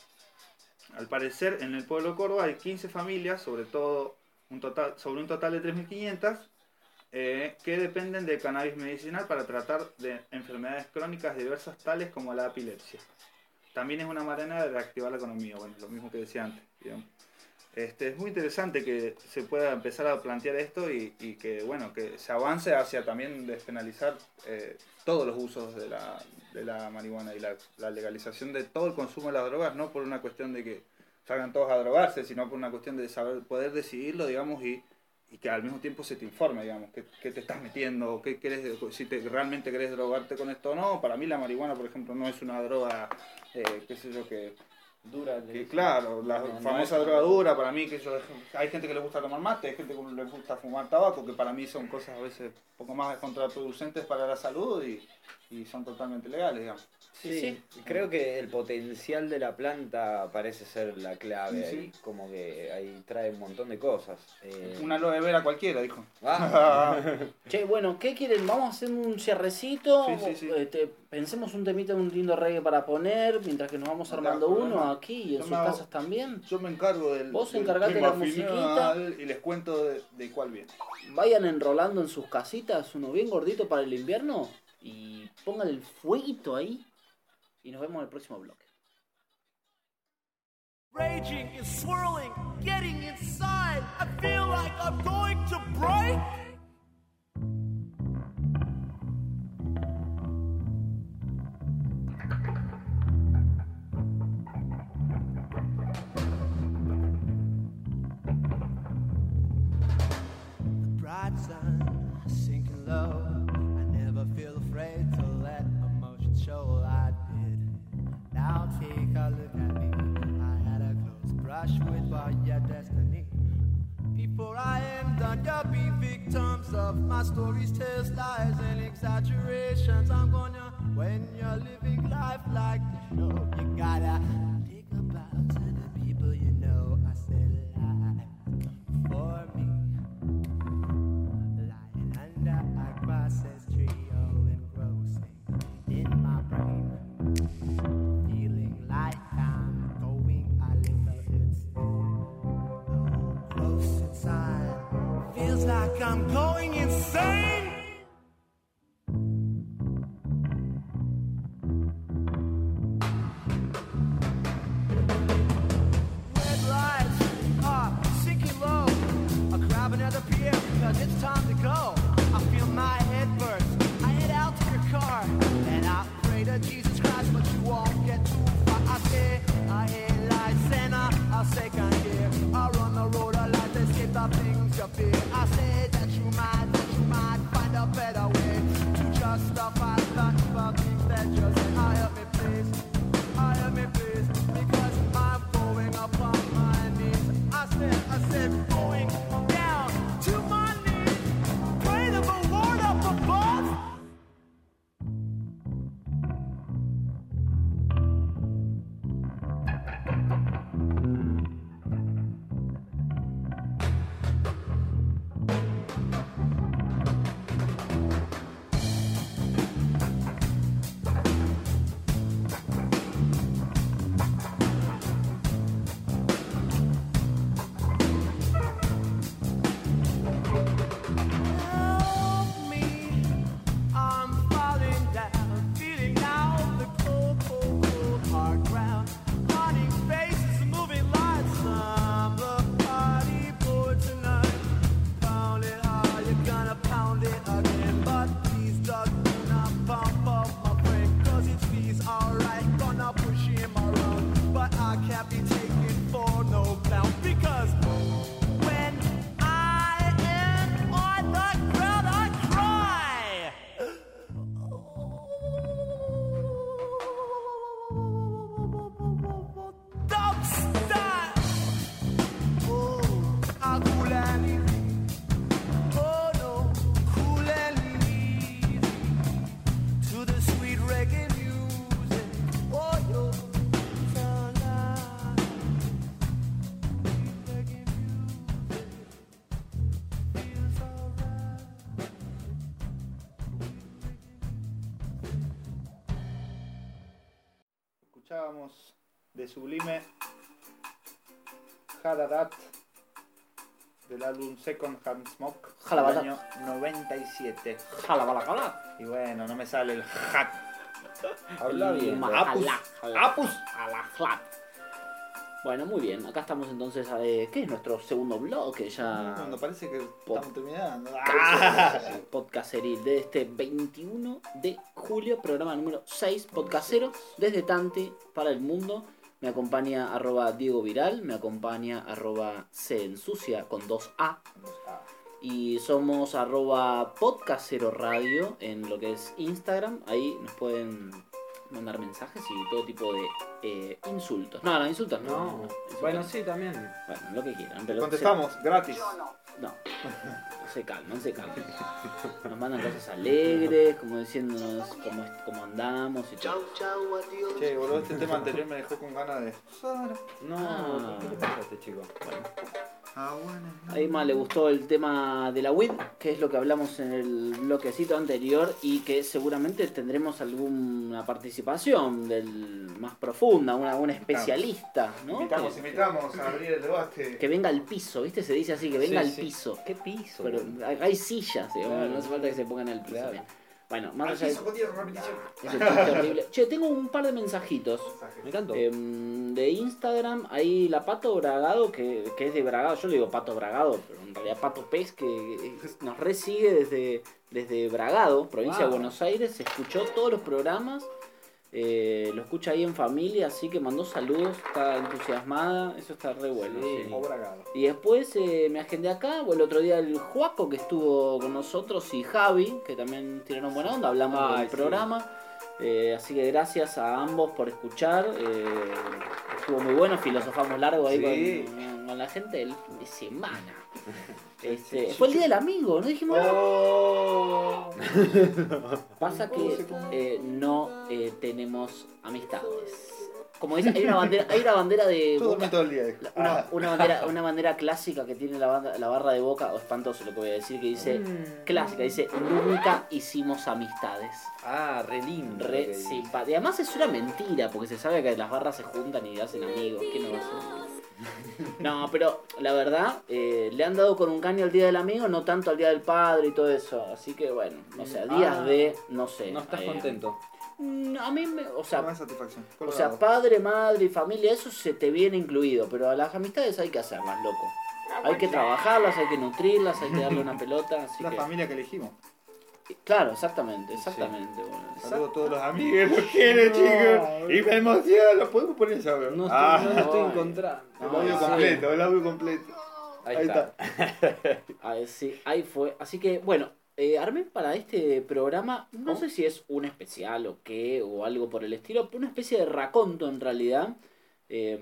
al parecer en el pueblo de Córdoba hay 15 familias, sobre todo un total, sobre un total de 3.500, eh, que dependen del cannabis medicinal para tratar de enfermedades crónicas diversas tales como la epilepsia. También es una manera de reactivar la economía, bueno, lo mismo que decía antes. Este, es muy interesante que se pueda empezar a plantear esto y, y que bueno que se avance hacia también despenalizar eh, todos los usos de la, de la marihuana y la, la legalización de todo el consumo de las drogas, no por una cuestión de que salgan todos a drogarse, sino por una cuestión de saber poder decidirlo, digamos, y, y que al mismo tiempo se te informe, digamos, qué, qué te estás metiendo, qué querés, si te, realmente querés drogarte con esto o no. Para mí la marihuana, por ejemplo, no es una droga, eh, qué sé yo, que Dura. Que claro, la No, no famosa es- drogadura, para mí que yo, hay gente que le gusta tomar mate, hay gente que le gusta fumar tabaco, que para mí son cosas a veces un poco más contraproducentes para la salud y, y son totalmente legales, digamos. Sí, Sí. creo que el potencial de la planta parece ser la clave Sí, sí. ahí, como que ahí trae un montón de cosas. Eh, Una aloe vera cualquiera, dijo. ah, Che, bueno, ¿qué quieren? Vamos a hacer un cierrecito. Sí, sí, sí. Este, pensemos un temita, un lindo reggae para poner, mientras que nos vamos No armando uno aquí y en Yo sus casas también. Yo me encargo del, Vos del encargate la musiquita. y les cuento de, de cuál viene. Vayan enrolando en sus casitas uno bien gordito para el invierno y pongan el fueguito ahí. Y nos vemos en el próximo bloque. Raging is swirling, getting inside. I feel like I'm going to break. Close with all your destiny. Before I am done, you'll be victims of my stories, tales, lies, and exaggerations. I'm gonna, when you're living life like the show, you gotta think about to the people you know. I said Sublime Haradat del álbum Second Hand Smoke del año 97. Jala, bala, jala. Y bueno, no me sale el hat. habla bien. Apus. Apus. Bueno, muy bien. Acá estamos entonces. Eh, ¿Qué es nuestro segundo bloque? Ya. Cuando parece que estamos terminando. Podcasteril de este 21 de julio, programa número 6, podcastero, desde Tante para el mundo. Me acompaña arroba Diego Viral, me acompaña arroba se ensucia con 2A. Y somos arroba podcastero radio en lo que es Instagram. Ahí nos pueden mandar mensajes y todo tipo de eh, insultos. No, no, insultos no. No, no, insultos bueno, no. sí, también. Bueno, lo que quieran. Pero Contestamos, gratis. se- no, se calman, se calman. Nos mandan cosas alegres, como diciéndonos cómo, cómo andamos y todo. Che, boludo, este tema anterior me dejó con ganas de. No, Ah. ¿qué le pasa a este chico? Bueno. A Emma le gustó el tema de la WID, que es lo que hablamos en el bloquecito anterior y que seguramente tendremos alguna participación del más profunda, una, una especialista, ¿no? Invitamos, Que, invitamos a abrir el debate. que venga al piso, ¿viste? Se dice así, que venga Sí, al sí. piso. ¿Qué piso? Pero hay hay sillas, digamos, Claro. no hace falta que se pongan al piso. Claro. Bueno, más Al allá de repetición. ese chiste horrible. Che, tengo un par de mensajitos. Me encantó. Em, de Instagram, ahí la Pato Bragado, que, que es de Bragado, yo le digo Pato Bragado, pero en realidad Pato Pez, que nos resigue desde, desde Bragado, provincia de. Buenos Aires, escuchó todos los programas, eh, lo escucha ahí en familia, así que mandó saludos, está entusiasmada, eso está re bueno. Sí. sí. Obragado. Y después eh, me agendé acá, o el otro día el Juaco que estuvo con nosotros y Javi, que también tiraron buena onda, hablamos Ay, del sí. programa. Eh, así que gracias a ambos por escuchar. eh, estuvo muy bueno, filosofamos largo ahí Sí. con, con la gente del fin de semana. Este, fue el día del amigo, no dijimos nada. Oh. Pasa que eh, no eh, tenemos amistades. Como dice, hay una bandera, hay una bandera de Yo Boca- todo el día. Una, Ah. una bandera, una bandera clásica que tiene la, banda- la barra de boca, o espantoso lo que voy a decir, que dice Mm. clásica, dice nunca hicimos amistades. Ah, re lindo. Re simpática. Y además es una mentira, porque se sabe que las barras se juntan y hacen amigos. ¿Qué no va a hacer? No, pero la verdad, eh, le han dado con un caño al día del amigo, no tanto al día del padre y todo eso. Así que bueno, o sea, días Ah. de, no sé. No estás eh, contento. A mí, me, o sea, No satisfacción. o sea, padre, madre y familia, eso se te viene incluido, pero a las amistades hay que hacerlas, loco. Hay que trabajarlas, hay que nutrirlas, hay que darle una pelota, así la que... familia que elegimos. Claro, exactamente, exactamente. bueno, Saludos a todos los amigos, los quiero, chicos. Y me emociona. ¿Podemos poner ese audio? No estoy, ah, no lo estoy encontrando. el No, audio sí. completo, el audio completo. Ahí, Ahí está. Ah, sí, ahí fue. Así que, bueno, eh, armé para este programa, no ¿Oh? sé si es un especial o qué, o algo por el estilo, pero una especie de raconto en realidad, eh,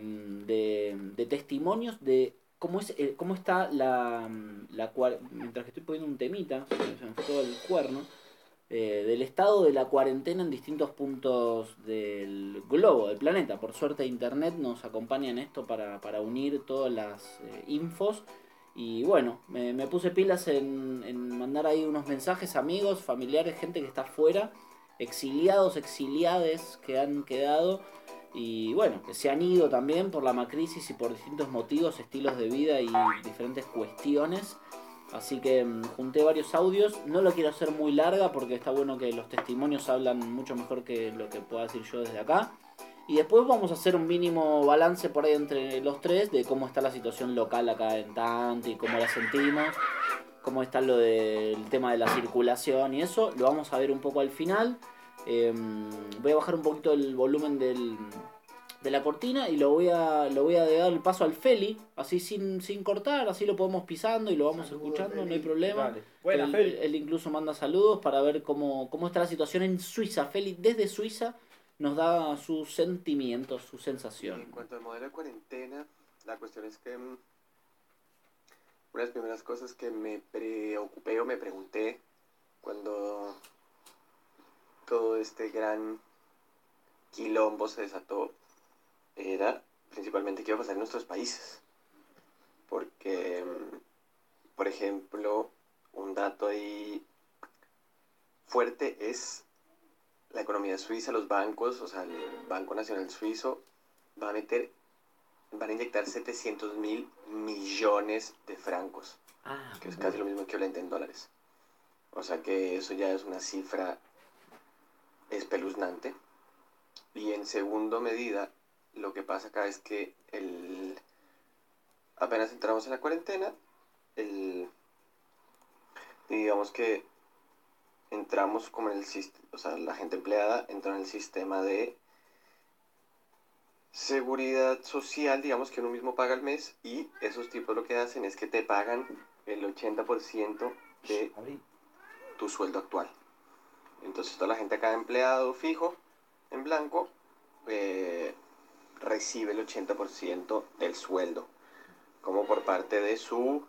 de, de testimonios de cómo, es, eh, cómo está la, la... cua- Mientras que estoy poniendo un temita, se me- todo el cuerno, eh, del estado de la cuarentena en distintos puntos del globo, del planeta. Por suerte Internet nos acompaña en esto para, para unir todas las eh, infos. Y bueno, me, me puse pilas en, en mandar ahí unos mensajes amigos, familiares, gente que está afuera, exiliados, exiliades que han quedado y bueno, se han ido también por la macrisis y por distintos motivos, estilos de vida y diferentes cuestiones. Así que mm, junté varios audios, no lo quiero hacer muy larga porque está bueno que los testimonios hablan mucho mejor que lo que pueda decir yo desde acá. Y después vamos a hacer un mínimo balance por ahí entre los tres de cómo está la situación local acá en Tanti, cómo la sentimos, cómo está lo del tema de la circulación y eso. Lo vamos a ver un poco al final. Eh, voy a bajar un poquito el volumen del, de la cortina y lo voy a lo voy a dar el paso al Feli, así sin, sin cortar, así lo podemos pisando y lo vamos Saludos, escuchando, no hay problema. Buena, él, Feli. él incluso manda saludos para ver cómo, cómo está la situación en Suiza. Feli desde Suiza nos da sus sentimientos, su En sensación. cuanto al modelo de cuarentena, la cuestión es que mm, una de las primeras cosas que me preocupé o me pregunté cuando todo este gran quilombo se desató era principalmente qué iba a pasar en nuestros países. Porque, mm, por ejemplo, un dato ahí fuerte es la economía suiza, los bancos, o sea, el Banco Nacional Suizo va a meter, van a inyectar 700 mil millones de francos, Ah, que es casi lo mismo equivalente en dólares. O sea que eso ya es una cifra espeluznante. Y en segundo medida, lo que pasa acá es que el, apenas entramos en la cuarentena, el, digamos que entramos como en el sistema, o sea, la gente empleada entró en el sistema de seguridad social, digamos que uno mismo paga el mes y esos tipos lo que hacen es que te pagan el 80% de tu sueldo actual. Entonces toda la gente acá empleado fijo en blanco eh, recibe el 80% del sueldo, como por parte de su,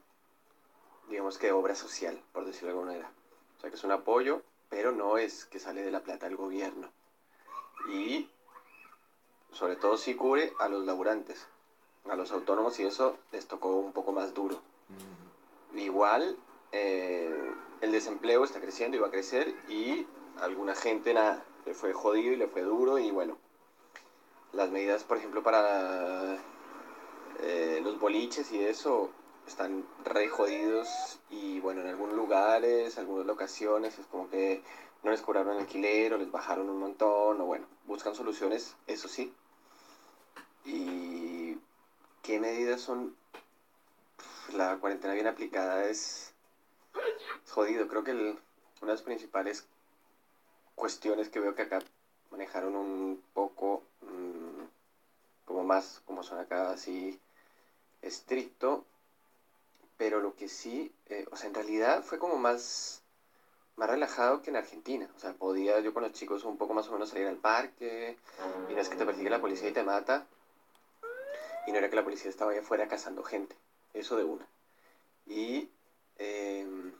digamos que obra social, por decirlo de alguna manera. O sea que es un apoyo, pero no es que sale de la plata del gobierno. Y sobre todo si cubre a los laburantes, a los autónomos y eso les tocó un poco más duro. Igual eh, el desempleo está creciendo y va a crecer y alguna gente nada, le fue jodido y le fue duro y bueno, las medidas por ejemplo para eh, los boliches y eso están re jodidos y bueno, en algunos lugares, algunas locaciones es como que no les cobraron alquiler o les bajaron un montón o bueno, buscan soluciones, eso sí. ¿Y qué medidas son? La cuarentena bien aplicada es jodido. Creo que el- una de las principales cuestiones que veo que acá manejaron un poco mm, como más, como son acá así estricto, pero lo que sí, eh, o sea, en realidad fue como más, más relajado que en Argentina. O sea, podía yo con los chicos un poco más o menos salir al parque, y no es que te persigue la policía y te mata, y no era que la policía estaba ahí afuera cazando gente, eso de una. Y em,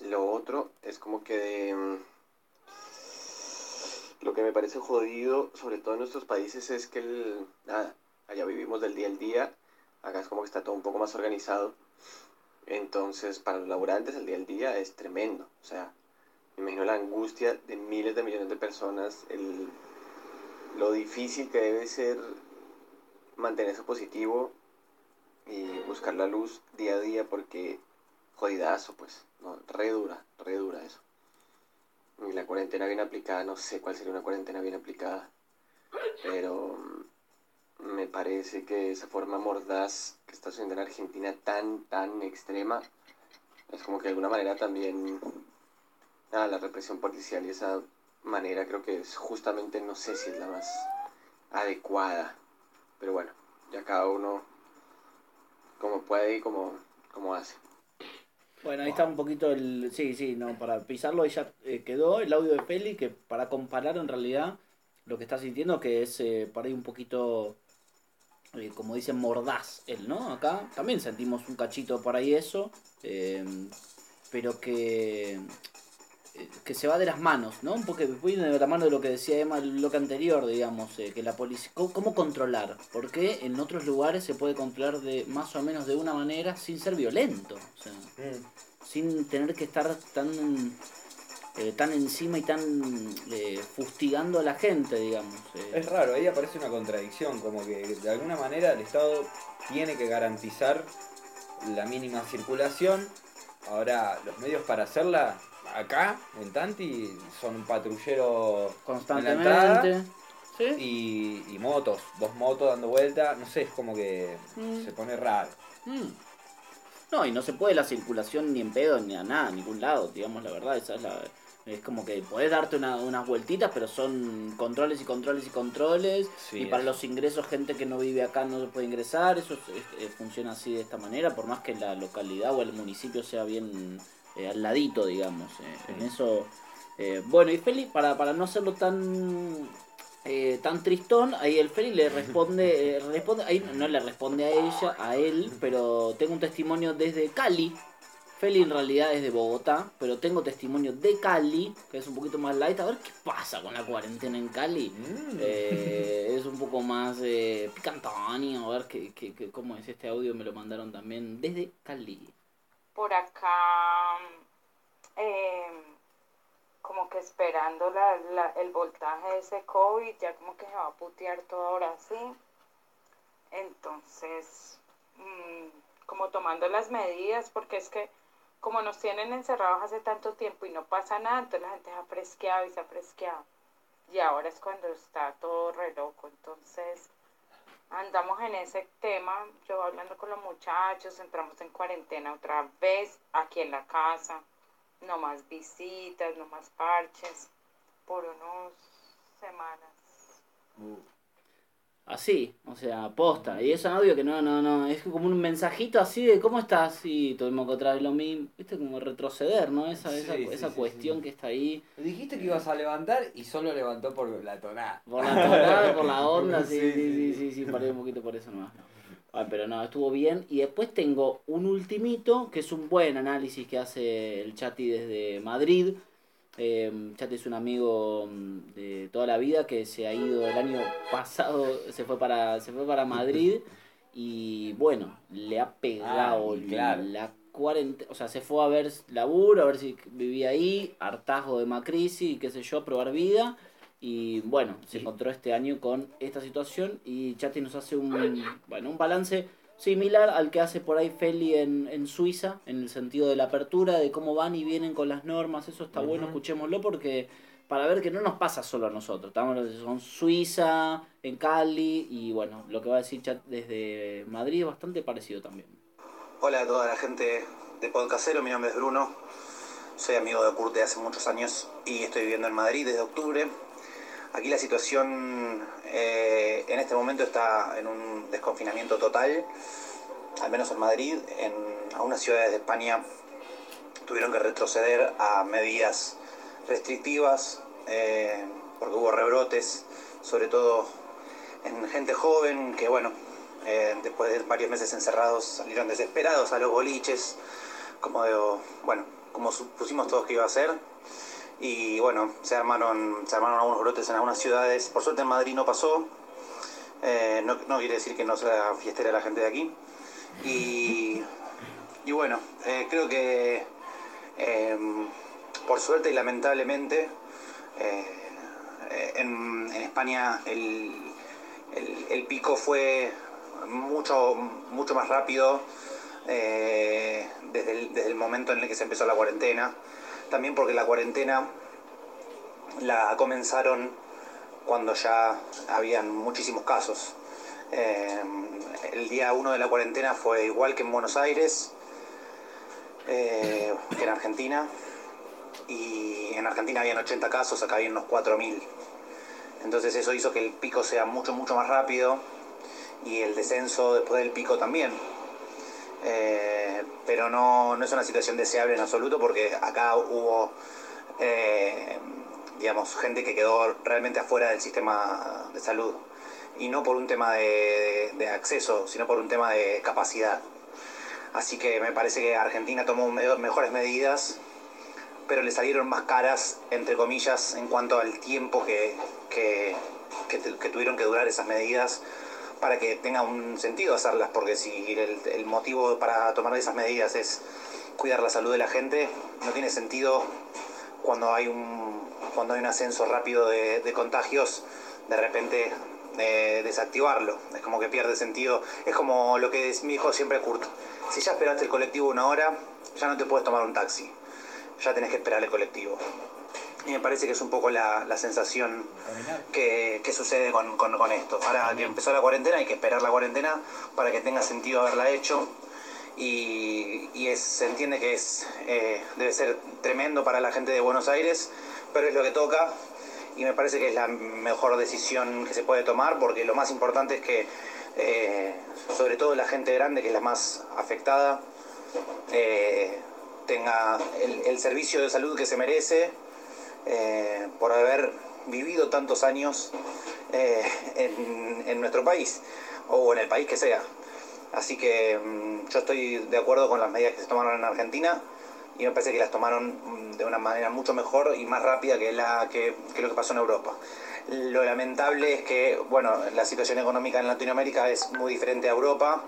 lo otro es como que em, lo que me parece jodido, sobre todo en nuestros países, es que el, nada, allá vivimos del día al día, acá es como que está todo un poco más organizado. Entonces, para los laburantes, el día al día es tremendo. O sea, me imagino la angustia de miles de millones de personas, el, lo difícil que debe ser mantenerse positivo y buscar la luz día a día porque jodidazo, pues, re dura, re dura eso. Y la cuarentena bien aplicada, no sé cuál sería una cuarentena bien aplicada, pero mm, me parece que esa forma mordaz que está sucediendo en Argentina tan, tan extrema, es como que de alguna manera también, la represión policial y esa manera creo que es justamente, no sé si es la más adecuada, pero bueno, ya cada uno como puede y como, como hace. Bueno, ahí está un poquito el... Sí, sí, no, para pisarlo ahí ya eh, quedó el audio de Feli, que para comparar en realidad lo que está sintiendo, que es eh, por ahí un poquito, eh, como dicen, mordaz él, ¿no? Acá también sentimos un cachito por ahí eso, pero que, que se va de las manos, ¿no? Un poco de la mano de lo que decía Emma el bloque anterior, digamos, eh, que la policía... ¿Cómo, controlar? Porque en otros lugares se puede controlar de más o menos de una manera sin ser violento. O sea, sin tener que estar tan eh, tan encima y tan eh, fustigando a la gente, digamos. eh. Es raro, ahí aparece una contradicción, como que de alguna manera el Estado tiene que garantizar la mínima circulación. Ahora, los medios para hacerla acá, en Tanti, son un patrullero en la entrada Constantemente. ¿Sí? y, y motos, dos motos dando vuelta, no sé, es como que Mm. se pone raro. Mm. No, y no se puede la circulación ni en pedo ni a nada, a ningún lado, digamos la verdad, esa es la... Es como que podés darte una- unas vueltitas, pero son controles y controles y controles. Sí, y para los ingresos, gente que no vive acá no se puede ingresar. Eso es- es- funciona así de esta manera, por más que la localidad o el municipio sea bien eh, al ladito, digamos. eh, Sí. En eso. eh, bueno, y Feli, para, para no hacerlo tan eh, tan tristón, ahí el Feli le responde, eh, responde, ahí no le responde a ella, a él, pero tengo un testimonio desde Cali. Feli en realidad es de Bogotá, pero tengo testimonio de Cali, que es un poquito más light. A ver qué pasa con la cuarentena en Cali. Mm. Eh, es un poco más eh, picantáneo. A ver qué, qué- qué- cómo es este audio, me lo mandaron también desde Cali. Por acá eh, como que esperando la- el voltaje de ese COVID, ya como que se va a putear todo ahora sí. Entonces, mm, como tomando las medidas, porque es que como nos tienen encerrados hace tanto tiempo y no pasa nada, entonces la gente se ha fresqueado y se ha fresqueado. Y ahora es cuando está todo re loco. Entonces, andamos en ese tema, yo hablando con los muchachos, entramos en cuarentena otra vez aquí en la casa, no más visitas, no más parches, por unas semanas. Así, o sea, posta. Y es un audio que no, no, no, es como un mensajito así de cómo estás y tuvimos que otra vez lo mismo. Viste, como retroceder, ¿no? Esa, esa, Sí, esa sí, cuestión que está ahí. Dijiste que ibas a levantar y solo levantó por la tonada. Por la tonada, por la onda, sí, Sí, sí, sí, sí, sí, sí, paré un poquito por eso nomás. Ah, pero no, estuvo bien. Y después tengo un ultimito, que es un buen análisis que hace el Chati desde Madrid. Eh, Chati es un amigo mm, de toda la vida que se ha ido el año pasado, se fue para, se fue para Madrid y bueno, le ha pegado Ah, claro. la cuarentena, o sea, se fue a ver laburo, a ver si vivía ahí, hartazgo de Macrisi y qué sé yo, a probar vida. Y bueno, se encontró este año con esta situación y Chati nos hace un, bueno, un balance similar al que hace por ahí Feli en, en Suiza, en el sentido de la apertura, de cómo van y vienen con las normas, eso está bueno, escuchémoslo porque para ver que no nos pasa solo a nosotros, estamos en Suiza, en Cali y bueno, lo que va a decir Chat desde Madrid es bastante parecido también. Hola a toda la gente de Podcastero, mi nombre es Bruno, soy amigo de Kurt de hace muchos años y estoy viviendo en Madrid desde octubre. Aquí la situación eh, en este momento está en un desconfinamiento total, al menos en Madrid. En algunas ciudades de España tuvieron que retroceder a medidas restrictivas eh, porque hubo rebrotes, sobre todo en gente joven que, bueno, eh, después de varios meses encerrados salieron desesperados a los boliches, como, de- bueno, como supusimos todos que iba a ser. Y bueno, se armaron, se armaron algunos brotes en algunas ciudades. Por suerte en Madrid no pasó. Eh, no, quiere decir que no sea fiestera la gente de aquí. Y, y bueno, eh, creo que eh, por suerte y lamentablemente eh, en, España el, el- el pico fue mucho, mucho más rápido desde, el, desde el momento en el que se empezó la cuarentena. También porque la cuarentena la comenzaron cuando ya habían muchísimos casos. Eh, el día 1 de la cuarentena fue igual que en Buenos Aires, eh, que en Argentina. Y en Argentina habían 80 casos, acá habían unos 4.000. Entonces eso hizo que el pico sea mucho, mucho más rápido y el descenso después del pico también. Eh, pero no, no es una situación deseable en absoluto porque acá hubo, eh, digamos, gente que quedó realmente afuera del sistema de salud. Y no por un tema de, de acceso, sino por un tema de capacidad. Así que me parece que Argentina tomó me- mejores medidas, pero le salieron más caras, entre comillas, en cuanto al tiempo que, que, que tuvieron que durar esas medidas para que tenga un sentido hacerlas, porque si el, motivo para tomar esas medidas es cuidar la salud de la gente, no tiene sentido cuando hay un, cuando hay un ascenso rápido de, contagios, de repente eh, desactivarlo. Es como que pierde sentido. Es como lo que me dijo siempre Kurt. Si ya esperaste el colectivo una hora, ya no te puedes tomar un taxi. Ya tenés que esperar el colectivo. Y me parece que es un poco la, la sensación que, que sucede con, con- con esto. Ahora que empezó la cuarentena, hay que esperar la cuarentena para que tenga sentido haberla hecho. Y, y es- se entiende que es eh, debe ser tremendo para la gente de Buenos Aires, pero es lo que toca. Y me parece que es la mejor decisión que se puede tomar, porque lo más importante es que, eh, sobre todo la gente grande, que es la más afectada, eh, tenga el, el servicio de salud que se merece eh, por haber vivido tantos años eh, en, nuestro país o en el país que sea. Así que mm, yo estoy de acuerdo con las medidas que se tomaron en Argentina y me parece que las tomaron mm, de una manera mucho mejor y más rápida que, la, que, que lo que pasó en Europa. Lo lamentable es que, bueno, la situación económica en Latinoamérica es muy diferente a Europa.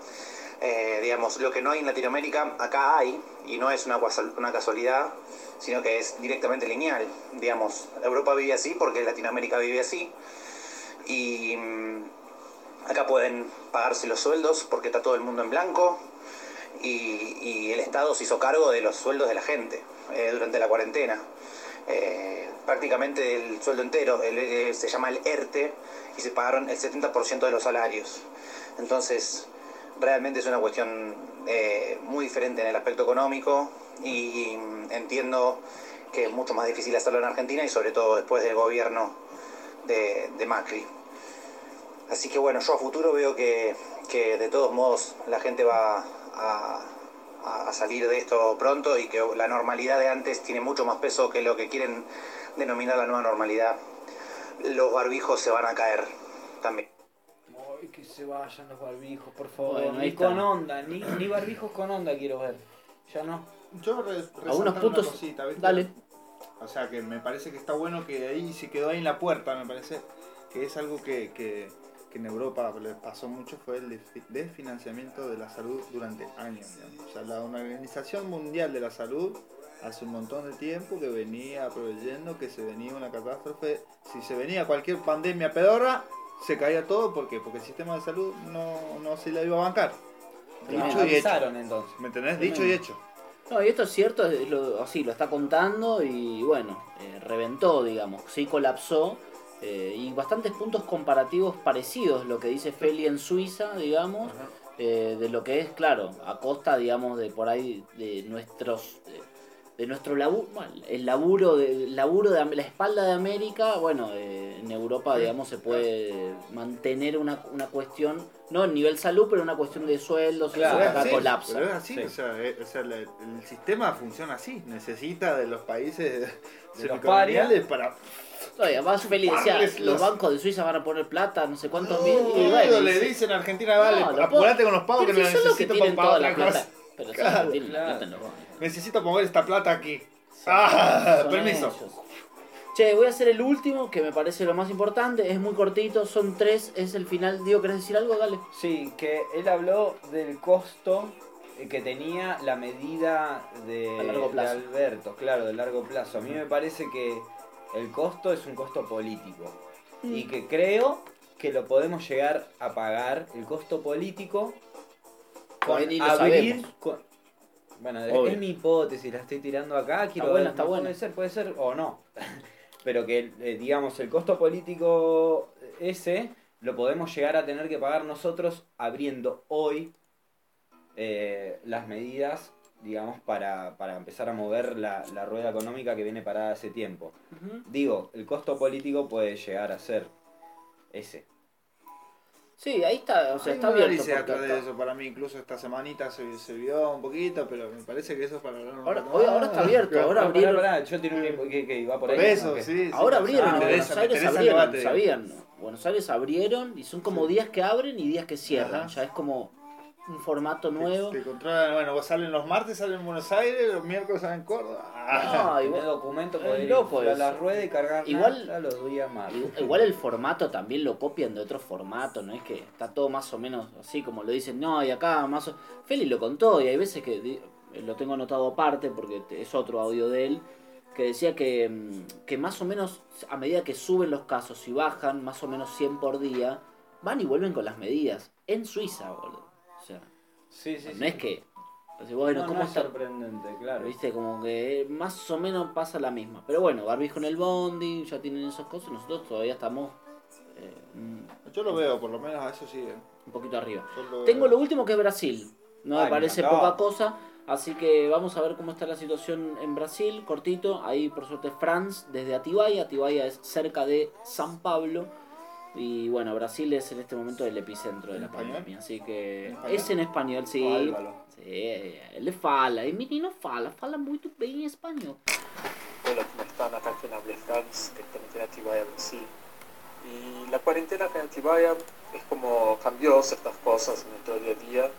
Eh, digamos, lo que no hay en Latinoamérica, acá hay, y no es una, una casualidad, sino que es directamente lineal. Digamos, Europa vive así porque Latinoamérica vive así. Y mm, acá pueden pagarse los sueldos porque está todo el mundo en blanco. Y, el Estado se hizo cargo de los sueldos de la gente eh, durante la cuarentena. Eh, prácticamente el sueldo entero, eh, se llama el ERTE, y se pagaron el 70% de los salarios. Entonces, realmente es una cuestión muy diferente en el aspecto económico y entiendo que es mucho más difícil hacerlo en Argentina y sobre todo después del gobierno de, de Macri. Así que bueno, yo a futuro veo que, que de todos modos la gente va a, a salir de esto pronto y que la normalidad de antes tiene mucho más peso que lo que quieren denominar la nueva normalidad. Los barbijos se van a caer también. Ay, que se vayan los barbijos, por favor. Bueno, ni con onda, ni, ni barbijos con onda quiero ver. Ya no. Yo re- Algunos resaltar una puntos. cosita, ¿viste? Dale. O sea, que me parece que está bueno que ahí se quedó ahí en la puerta, me parece que es algo que, que, que en Europa le pasó mucho, fue el desfi- desfinanciamiento de la salud durante años. O sea, la Organización Mundial de la Salud hace un montón de tiempo que venía proveyendo que se venía una catástrofe, si se venía cualquier pandemia pedorra, se caía todo, ¿por qué? Porque el sistema de salud no, no se la iba a bancar. Dicho y hecho. Entonces. ¿Me entendés? Dicho y hecho. No, y esto es cierto, es lo, así lo está contando y bueno, eh, reventó, digamos, sí colapsó. eh, y bastantes puntos comparativos parecidos, lo que dice Feli en Suiza, digamos, eh, de lo que es, claro, a costa, digamos, de por ahí, de nuestros... de nuestro laburo, el laburo de, el laburo de la espalda de América, bueno, eh, en Europa, digamos, se puede mantener una, una cuestión, no en nivel salud, pero una cuestión de sueldos, Claro, que Pero es acá así, colapsa. pero es así, Sí. o sea, eh, o sea, la- el sistema funciona así, necesita de los países los semicoloniales para... No, y además Feli decía, los los- bancos de Suiza van a poner plata, no sé cuántos No, mil. Y bueno, le dice, dicen a Argentina, vale, no, apurate puedo- con los pagos que no si son los que necesito para pagar la plata. cosa. Pero Claro, la claro. plata los. Necesito mover esta plata aquí. Ah, Son permiso. ellos. Che, voy a hacer el último, que me parece lo más importante. Es muy cortito, son tres, es el final. Diego, ¿querés decir algo? Dale. Sí, que él habló del costo eh, que tenía la medida de, A largo plazo. de Alberto, claro, de largo plazo. A mí me parece que el costo es un costo político Mm. y que creo que lo podemos llegar a pagar, el costo político, con Bueno, abrir... con- Bueno, Obvio. es mi hipótesis, la estoy tirando acá, quiero ver, está buena. puede ser, puede ser o no. Pero que, eh, digamos, el costo político ese lo podemos llegar a tener que pagar nosotros abriendo hoy eh, las medidas, digamos, para, para empezar a mover la, la rueda económica que viene parada hace tiempo. Digo, el costo político puede llegar a ser ese. Sí, ahí está, o sea, Hay está abierto. análisis atrás de eso para mí, incluso esta semanita se, se vio un poquito, pero me parece que eso es para hablar un Ahora, rato hoy- más. ahora está abierto, ahora Pará, abrieron. pará, pará, yo tengo un que, que iba por Por ahí. eso, ¿no? Sí. sí, Ahora sí, abrieron, me en interesa, Buenos me Aires interesa el abrieron, debate, sabían. Buenos Aires abrieron y son como días que abren y días que cierran. Ajá. Ya es como un formato nuevo. Te controlan, bueno, vos salen los martes, salen en Buenos Aires, los miércoles salen en Córdoba. Ah, No, Tener igual, documento poder ir a la rueda y cargar Igual- los días más. igual el formato también lo copian de otro formato, no es que está todo más o menos así como lo dicen, no, y acá más o... Feli lo contó y hay veces que di- lo tengo anotado aparte porque es otro audio de él, que decía que, mm, que más o menos a medida que suben los casos y bajan, más o menos 100 por día, van y vuelven con las medidas. En Suiza, boludo. O Sí, sí, no sí. es que... decís, bueno, no, ¿cómo no es está? sorprendente, claro. Viste, como que más o menos pasa la misma. Pero bueno, barbijo en el bondi, ya tienen esas cosas, nosotros todavía estamos eh, un Yo lo veo, por lo menos a eso sí. eh. un poquito arriba. Lo Tengo lo último que es Brasil. No me parece poca cosa. Así que vamos a ver cómo está la situación en Brasil. Cortito, ahí por suerte Franz desde Atibaia. Atibaia es cerca de San Pablo. Y bueno, Brasil es en este momento el epicentro de la ¿En español? pandemia. Así que ¿En español? es en español, sí. O Álvaro. Sí, ele fala. E menino fala, fala muito bem espanhol. Hola, ¿cómo están? Acá quien habla directamente de Atibaia, Brasil. Y la cuarentena acá en Atibaia es como cambió ciertas cosas en nuestro día a día,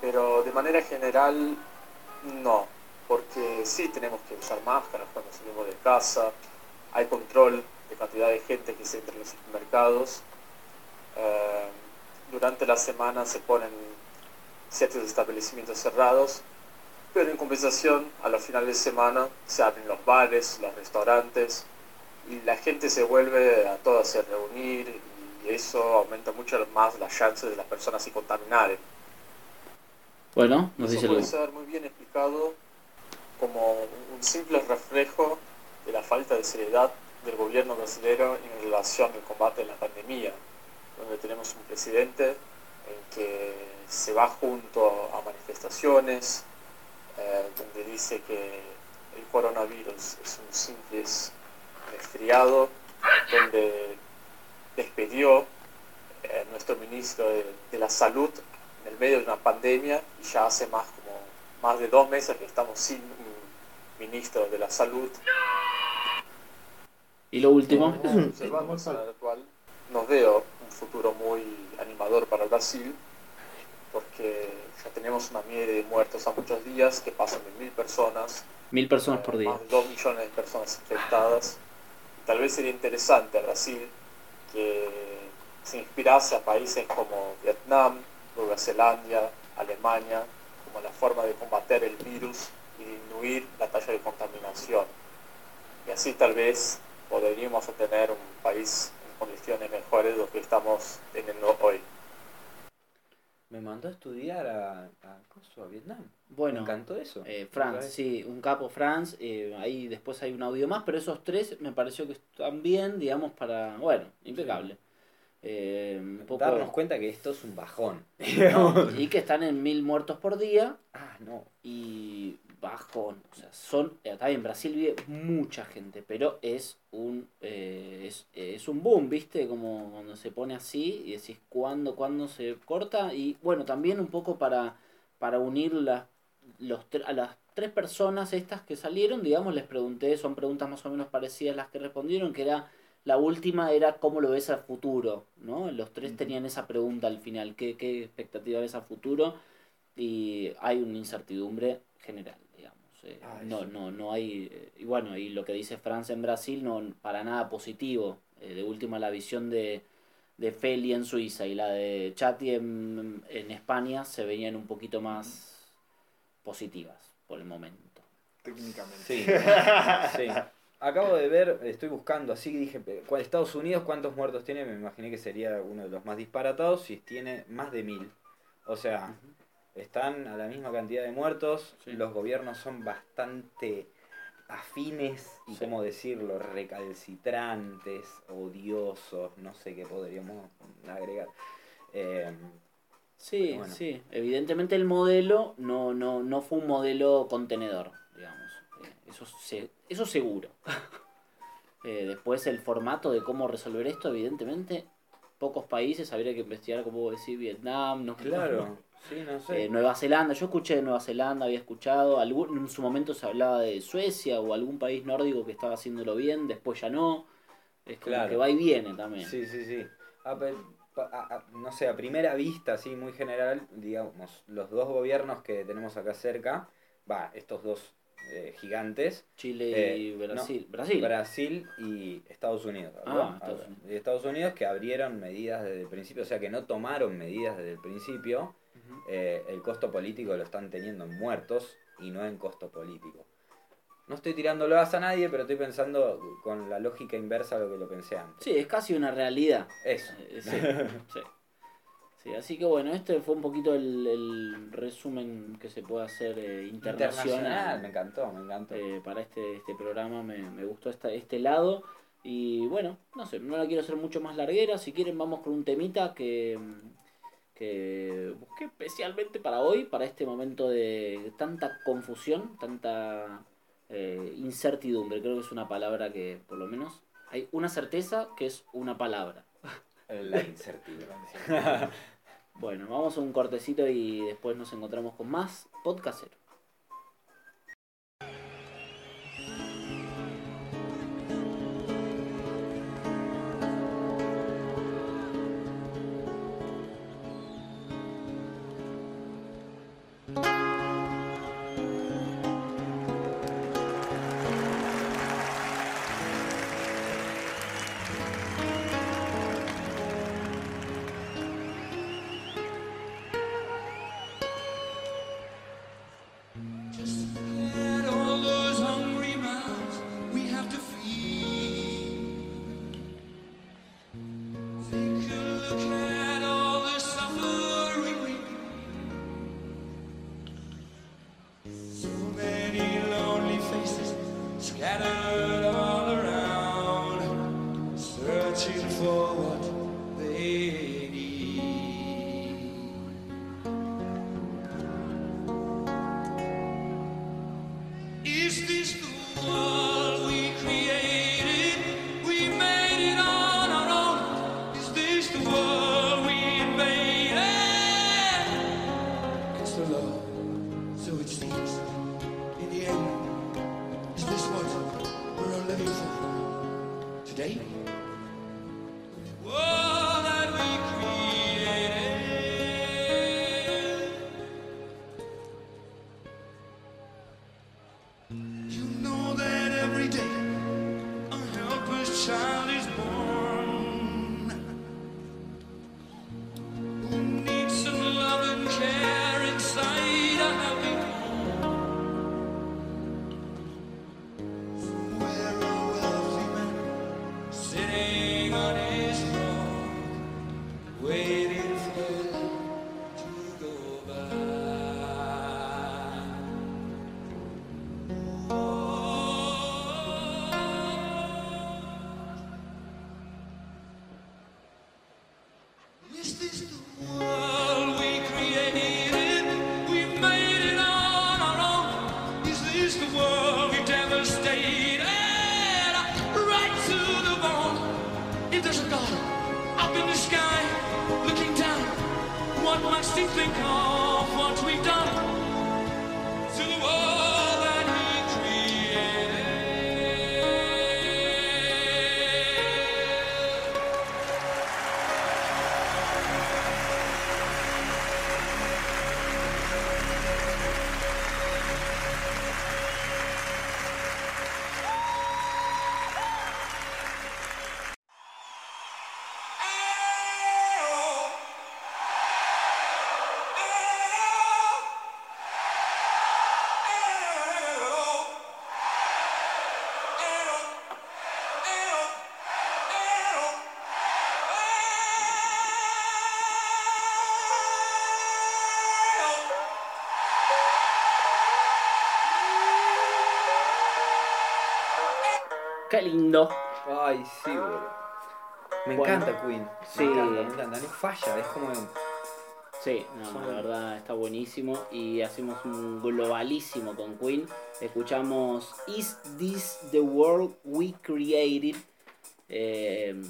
pero de manera general no, porque sí tenemos que usar máscaras cuando salimos de casa, hay control de cantidad de gente que se entra en los supermercados. Eh, durante la semana se ponen ciertos establecimientos cerrados, pero en compensación, a los finales de semana se abren los bares, los restaurantes, y la gente se vuelve a todas a reunir, y eso aumenta mucho más las chances de las personas se contaminaren. Bueno, nos Eso dice puede ser muy bien explicado como un simple reflejo de la falta de seriedad del gobierno brasileño en relación al combate a la pandemia, donde tenemos un presidente en que se va junto a manifestaciones, eh, donde dice que el coronavirus es un simple resfriado, donde despedió eh, nuestro ministro de, de la salud en el medio de una pandemia y ya hace más como más de dos meses que estamos sin un ministro de la salud. Y lo último, Observamos lo cual nos veo un futuro muy animador para Brasil porque ya tenemos una media de muertos a muchos días que pasan de mil personas mil personas por eh, día. Más de 2 millones de personas infectadas. Tal vez sería interesante a Brasil que se inspirase a países como Vietnam, Nueva Zelanda, Alemania, como la forma de combater el virus y disminuir la talla de contaminación. Y así tal vez podríamos tener un país en condiciones mejores de lo que estamos teniendo hoy. Me mandó a estudiar a, a, a Vietnam. Bueno, Me encantó eso. Eh, sí, un capo Franz, eh, ahí después hay un audio más, pero esos tres me pareció que están bien, digamos, para, bueno, impecable. Eh, un poco- Darnos cuenta que esto es un bajón. No, y que están en mil muertos por día ah, no. y bajón, o sea, son, está bien, Brasil vive mucha gente, pero es un, eh, es, es un boom, ¿viste? Como cuando se pone así y decís cuándo, cuándo se corta y bueno, también un poco para, para unir las, los, a las tres personas estas que salieron, digamos, les pregunté, son preguntas más o menos parecidas las que respondieron, que era, la última era cómo lo ves al futuro, ¿no? Los tres tenían esa pregunta al final, ¿qué, qué expectativa ves a futuro? Y hay una incertidumbre general. Eh, Ah, no, no, no hay, eh, y bueno, y lo que dice Francia en Brasil, no, para nada positivo. Eh, de última, la visión de, de Feli en Suiza y la de Chati en, en España se veían un poquito más positivas por el momento. Técnicamente. Sí. sí. Acabo de ver, estoy buscando así, dije, ¿cuál- Estados Unidos cuántos muertos tiene? Me imaginé que sería uno de los más disparatados y tiene más de mil. O sea, están a la misma cantidad de muertos, Sí. los gobiernos son bastante afines y, Sí. ¿cómo decirlo?, recalcitrantes, odiosos, no sé qué podríamos agregar. Eh, Sí, bueno. sí. Evidentemente el modelo no, no, no fue un modelo contenedor, digamos. Eh, eso, se, eso seguro. Eh, después el formato de cómo resolver esto, evidentemente, pocos países habría que investigar, como decir, Vietnam, no claro, sí, no sé. Eh, Nueva Zelanda, yo escuché de Nueva Zelanda, había escuchado, algún, en su momento se hablaba de Suecia o algún país nórdico que estaba haciéndolo bien, después ya no. Es como Claro. que va y viene también. Sí, sí, sí. A pe- pa- a- a- no sé, a primera vista, así muy general, digamos, los dos gobiernos que tenemos acá cerca, va, estos dos eh, gigantes, Chile y Eh, Brasil. no, Brasil. Brasil y Estados Unidos. Ah. Estados Unidos. y Estados Unidos que abrieron medidas desde el principio, o sea que no tomaron medidas desde el principio. Eh, el costo político lo están teniendo en muertos y no en costo político. No estoy tirándolo a nadie, pero estoy pensando con la lógica inversa a lo que lo pensé antes. Sí, es casi una realidad. Eso. Eh, sí, sí. Sí, así que bueno, este fue un poquito el, el resumen que se puede hacer eh, internacional. me encantó, me encantó. eh, para este, este programa me, me gustó esta, este lado. Y bueno, no sé, no la quiero hacer mucho más larguera. Si quieren, vamos con un temita que, que busqué especialmente para hoy, para este momento de tanta confusión, tanta eh, incertidumbre. Creo que es una palabra que, por lo menos, hay una certeza que es una palabra. La incertidumbre. Bueno, vamos a un cortecito y después nos encontramos con más podcastero. Qué lindo. Ay, sí, boludo. Me Bueno. encanta Queen. Sí. Me encanta, me encanta. No falla, es como. Sí, no, la verdad está buenísimo y hacemos un globalísimo con Queen. Escuchamos Is This the World We Created eh,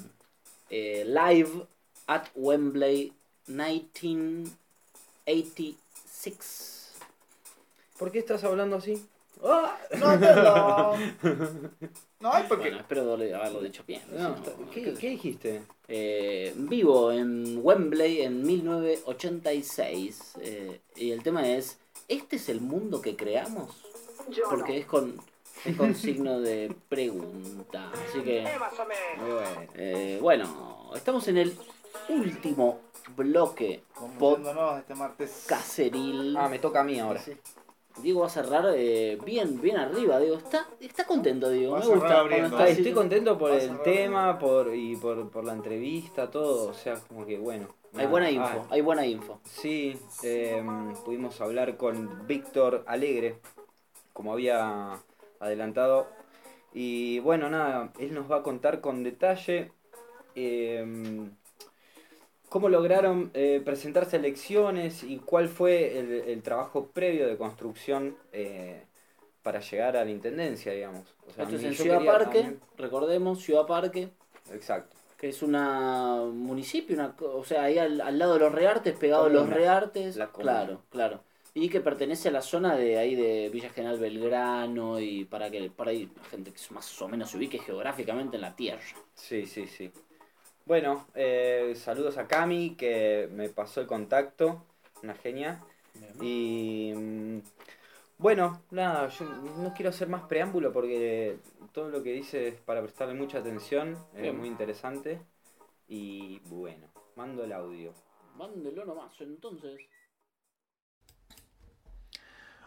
eh, live at Wembley 1986. ¿Por qué estás hablando así? ¡Ah! ¡No, perdón! No, es porque. Bueno, espero haberlo dicho bien. No, ¿qué, qué dijiste? Eh, vivo en Wembley en 1986 eh, y el tema es ¿este es el mundo que creamos? Porque es con es con signo de pregunta así que Muy bueno. eh, bueno estamos en el último bloque Conmoviéndonos este martes. caseril Ah, me toca a mí ahora. Diego va a cerrar eh, bien bien arriba Diego está está contento Diego me gusta abriendo. Estoy contento por el tema por, y por, por la entrevista, todo. O sea, como que bueno. hay nada. buena info Ah, hay buena info Sí, eh, pudimos hablar con Víctor Alegre, como había adelantado. Y bueno, nada, él nos va a contar con detalle eh, cómo lograron eh, presentarse elecciones y cuál fue el, el trabajo previo de construcción eh, para llegar a la intendencia, digamos. O sea, esto es a mí- en Ciudad quería Parque recordemos Ciudad Parque Exacto. que es una municipio, una, o sea, ahí al, al lado de los Reartes, pegado a los. Reartes, claro, claro. Y que pertenece a la zona de ahí de Villa General Belgrano y para que para ahí la gente que más o menos se ubique geográficamente en la tierra. Sí, sí, sí. Bueno, eh, saludos a Cami que me pasó el contacto, una genia. Y mm, bueno, nada, yo no quiero hacer más preámbulo porque todo lo que dice es para prestarle mucha atención, es muy interesante. Y bueno, mando el audio. Mándelo nomás, entonces.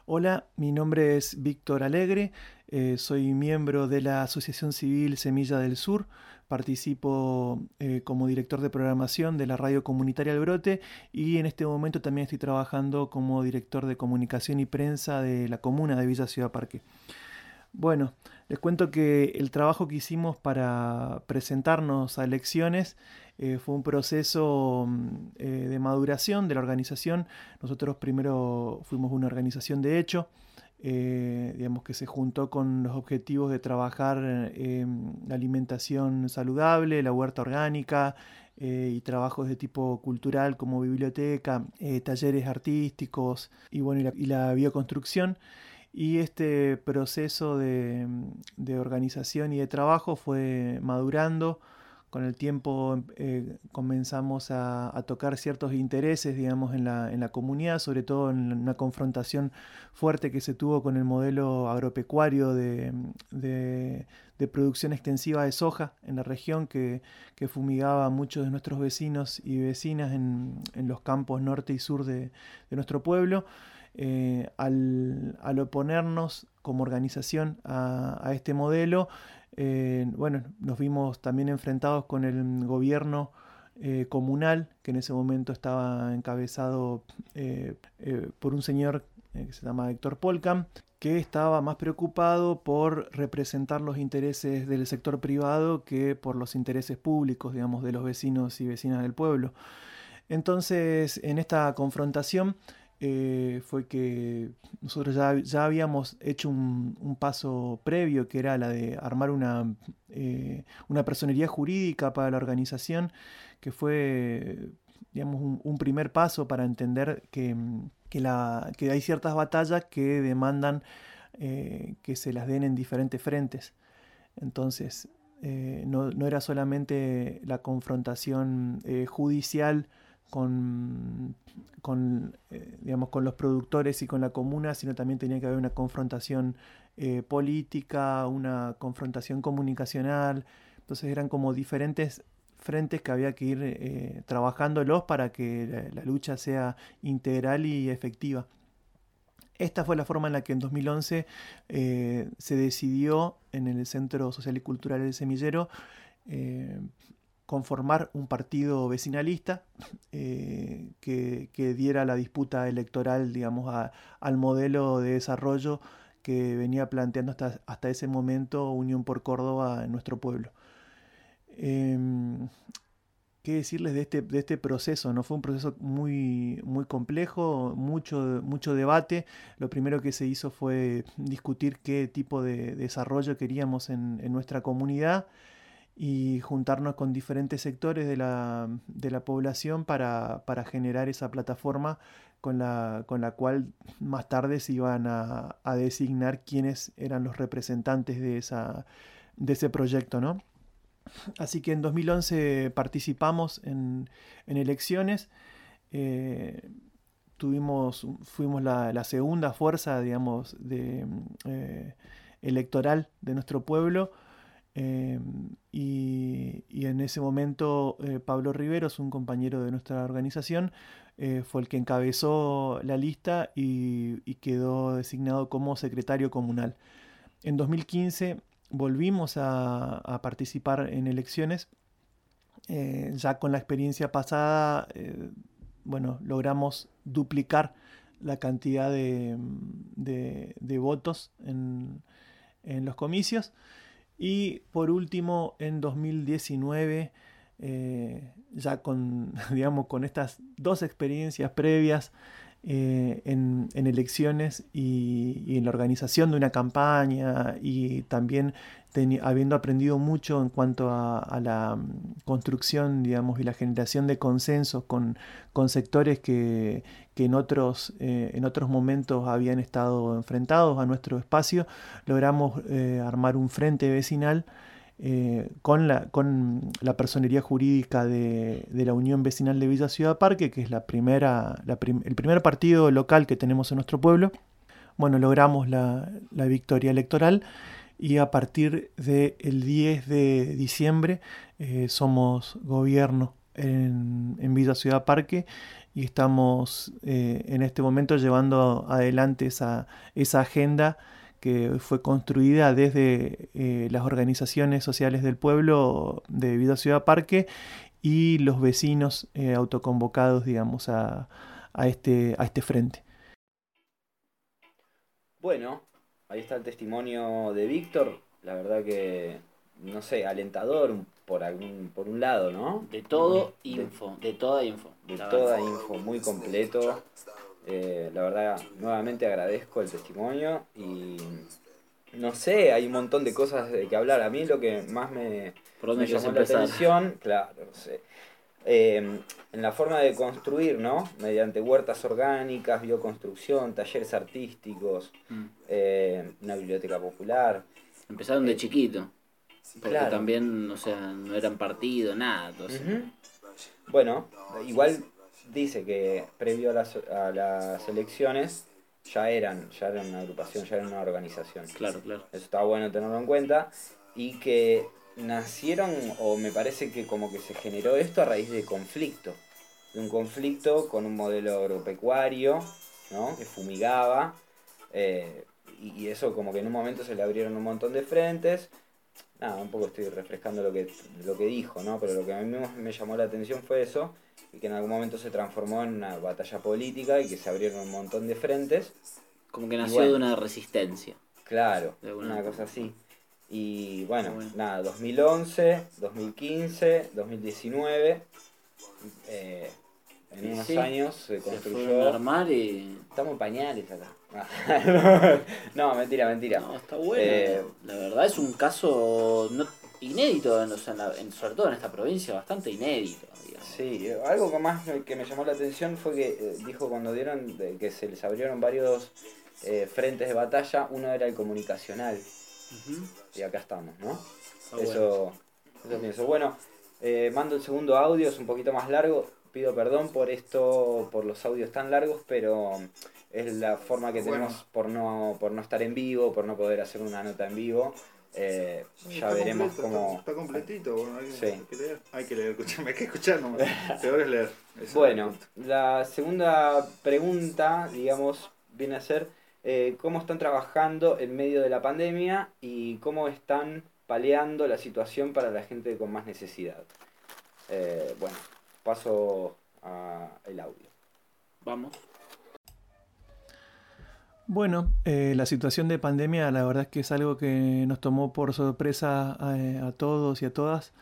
Hola, mi nombre es Víctor Alegre, eh, soy miembro de la Asociación Civil Semilla del Sur, participo eh, como director de programación de la radio comunitaria El Brote y en este momento también estoy trabajando como director de comunicación y prensa de la comuna de Villa Ciudad Parque. Bueno, les cuento que el trabajo que hicimos para presentarnos a elecciones eh, fue un proceso mm, eh, de maduración de la organización. Nosotros primero fuimos una organización de hecho, eh, digamos que se juntó con los objetivos de trabajar eh, la alimentación saludable, la huerta orgánica eh, y trabajos de tipo cultural como biblioteca, eh, talleres artísticos y bueno la, y la bioconstrucción. Y este proceso de, de organización y de trabajo fue madurando con el tiempo eh, comenzamos a, tocar ciertos intereses, digamos, en la, comunidad, sobre todo en una confrontación fuerte que se tuvo con el modelo agropecuario de, producción extensiva de soja en la región que, fumigaba a muchos de nuestros vecinos y vecinas en, los campos norte y sur de, nuestro pueblo. Eh, al, oponernos como organización a este modelo, eh, bueno, nos vimos también enfrentados con el gobierno eh, comunal, que en ese momento estaba encabezado eh, por un señor que se llama Héctor Polcam, que estaba más preocupado por representar los intereses del sector privado que por los intereses públicos, digamos, de los vecinos y vecinas del pueblo. Entonces, en esta confrontación eh, fue que nosotros ya, habíamos hecho un, paso previo, que era la de armar una, eh, una personería jurídica para la organización, que fue, digamos, un, primer paso para entender que, que, la, que hay ciertas batallas que demandan eh, que se las den en diferentes frentes. Entonces, eh, no, no era solamente la confrontación judicial con, con, eh, digamos, con los productores y con la comuna, sino también tenía que haber una confrontación eh, política, una confrontación comunicacional. Entonces eran como diferentes frentes que había que ir eh, trabajándolos para que la, la lucha sea integral y efectiva. Esta fue la forma en la que en 2011 eh, se decidió en el Centro Social y Cultural del Semillero conformar un partido vecinalista eh, que, que diera la disputa electoral, digamos, al modelo de desarrollo que venía planteando hasta, hasta ese momento Unión por Córdoba en nuestro pueblo. Em, ¿Qué decirles de este, de este proceso? ¿no? Fue un proceso muy, muy complejo, mucho, mucho debate. Lo primero que se hizo fue discutir qué tipo de desarrollo queríamos en nuestra comunidad y juntarnos con diferentes sectores de la, de la población para, para generar esa plataforma con la, con la cual más tarde se iban a, designar quiénes eran los representantes de, esa, de ese proyecto, ¿no? Así que en 2011 participamos en, en elecciones. eh, tuvimos, fuimos la, la segunda fuerza, digamos, de, eh, electoral de nuestro pueblo. Eh, y, en ese momento eh, Pablo Riveros, un compañero de nuestra organización, eh, fue el que encabezó la lista y, quedó designado como secretario comunal. En 2015 volvimos a, participar en elecciones. Eh, ya con la experiencia pasada, bueno, logramos duplicar la cantidad de, de- votos en los comicios. Y por último, en 2019, eh, ya con, digamos, con estas dos experiencias previas eh, en, en elecciones y, en la organización de una campaña y también habiendo aprendido mucho en cuanto a, a la mm, construcción, digamos, y la generación de consensos con, con sectores que, que en, otros, eh, en otros momentos habían estado enfrentados a nuestro espacio, logramos eh, armar un frente vecinal eh, con, la, con la personería jurídica de, de la Unión Vecinal de Villa Ciudad Parque, que es la primera, la el primer partido local que tenemos en nuestro pueblo. Bueno, logramos la, la victoria electoral y a partir del 10 de diciembre eh, somos gobierno en, en Villa Ciudad Parque y estamos eh, en este momento llevando adelante esa, esa agenda que fue construida desde eh, las organizaciones sociales del pueblo de Vida Ciudad Parque y los vecinos eh, autoconvocados, digamos, a, a, este, a este frente. Bueno, ahí está el testimonio de Víctor. La verdad que, no sé, alentador por algún, por un lado, ¿no? De todo De- info, de toda info. de toda info, muy completo. Eh, la verdad, nuevamente agradezco el testimonio y no sé, hay un montón de cosas de que hablar. A mí lo que más me, ¿Por me llamó la atención, claro, no sé. Eh, en la forma de construir, ¿no? Mediante huertas orgánicas, bioconstrucción, talleres artísticos, Mm. eh, una biblioteca popular. Empezaron de chiquito. Porque Claro. también, o sea, no eran partido, nada. Entonces, Ujú. Bueno, igual dice que previo a las, a las elecciones ya eran, ya eran una agrupación, ya eran una organización. Claro, claro. Eso está bueno tenerlo en cuenta. Y que nacieron, o me parece que como que se generó esto a raíz de conflicto. De un conflicto con un modelo agropecuario, ¿no? Que fumigaba. eh, y, eso como que en un momento se le abrieron un montón de frentes. Nada, un poco estoy refrescando lo que, lo que dijo, ¿no? Pero lo que a mí me llamó la atención fue eso. Y que en algún momento se transformó en una batalla política y que se abrieron un montón de frentes. Como que nació bueno. de una resistencia. Claro, una cosa así. Y bueno, Bueno. nada, 2011, 2015, 2019. eh, en unos sí, años se Se construyó. armar y... Estamos pañales acá. no, mentira, mentira. No, está bueno. Eh, la verdad es un caso no- inédito, en- o sea, en la- en- sobre todo en esta provincia, bastante inédito. Sí, algo que más me- que me llamó la atención fue que eh, dijo cuando dieron de que se les abrieron varios eh, frentes de batalla, uno era el comunicacional. Y acá estamos, ¿no? Bueno. Eso, eso pienso. Bueno, eh, mando el segundo audio, es un poquito más largo. Pido perdón por esto, por los audios tan largos, pero es la forma que Bueno. tenemos por no, por no estar en vivo, por no poder hacer una nota en vivo. Eh, ya Está veremos completo, cómo. Está, está completito, bueno, hay, Sí. hay que leer. Hay que leer, escuchame, hay que escuchar nomás. Peor es leer. Bueno, la segunda pregunta, digamos, viene a ser eh, cómo están trabajando en medio de la pandemia y cómo están paliando la situación para la gente con más necesidad. Eh, bueno, paso a el audio. Vamos. Bueno, eh, la situación de pandemia la verdad es que es algo que nos tomó por sorpresa a, a todos y a todas.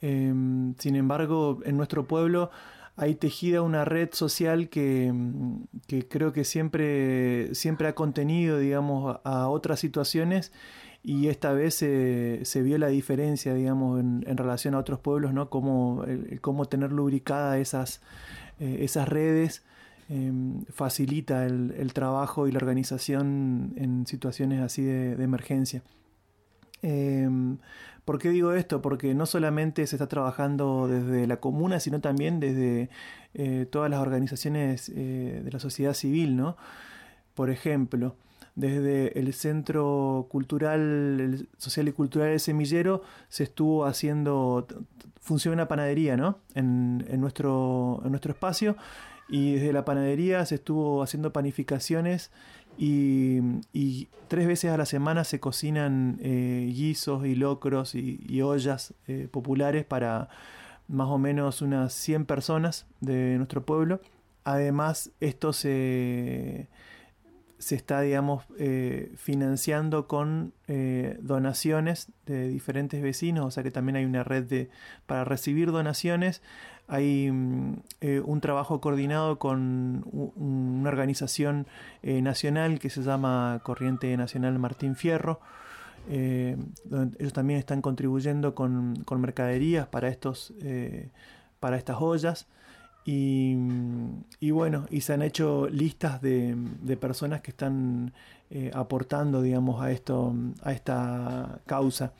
Em, sin embargo, en nuestro pueblo hay tejida una red social que, mm, que creo que siempre, siempre ha contenido, digamos, a, otras situaciones y esta vez se- vio la diferencia, digamos, en, relación a otros pueblos, ¿no? Cómo, cómo tener lubricada esas, eh, esas redes em, facilita el, trabajo y la organización en situaciones así de, emergencia. Em, ¿Por qué digo esto? Porque no solamente se está trabajando desde la comuna, sino también desde eh, todas las organizaciones eh, de la sociedad civil, ¿no? Por ejemplo, desde el Centro Cultural, Social y Cultural del Semillero, se estuvo haciendo, funciona una panadería, ¿no? En nuestro espacio. Y desde la panadería se estuvo haciendo panificaciones y, tres veces a la semana se cocinan eh, guisos y locros y, ollas eh, populares para más o menos unas 100 personas de nuestro pueblo. Además, esto se, se está, digamos, eh, financiando con donaciones de diferentes vecinos, o sea que también hay una red de, para recibir donaciones. Hay mm, eh, un trabajo coordinado con u- una organización eh, nacional que se llama Corriente Nacional Martín Fierro. eh, ellos también están contribuyendo con, mercaderías para, estos, para estas ollas. Y, y bueno, y se han hecho listas de, personas que están aportando, digamos, a, esto, a esta causa.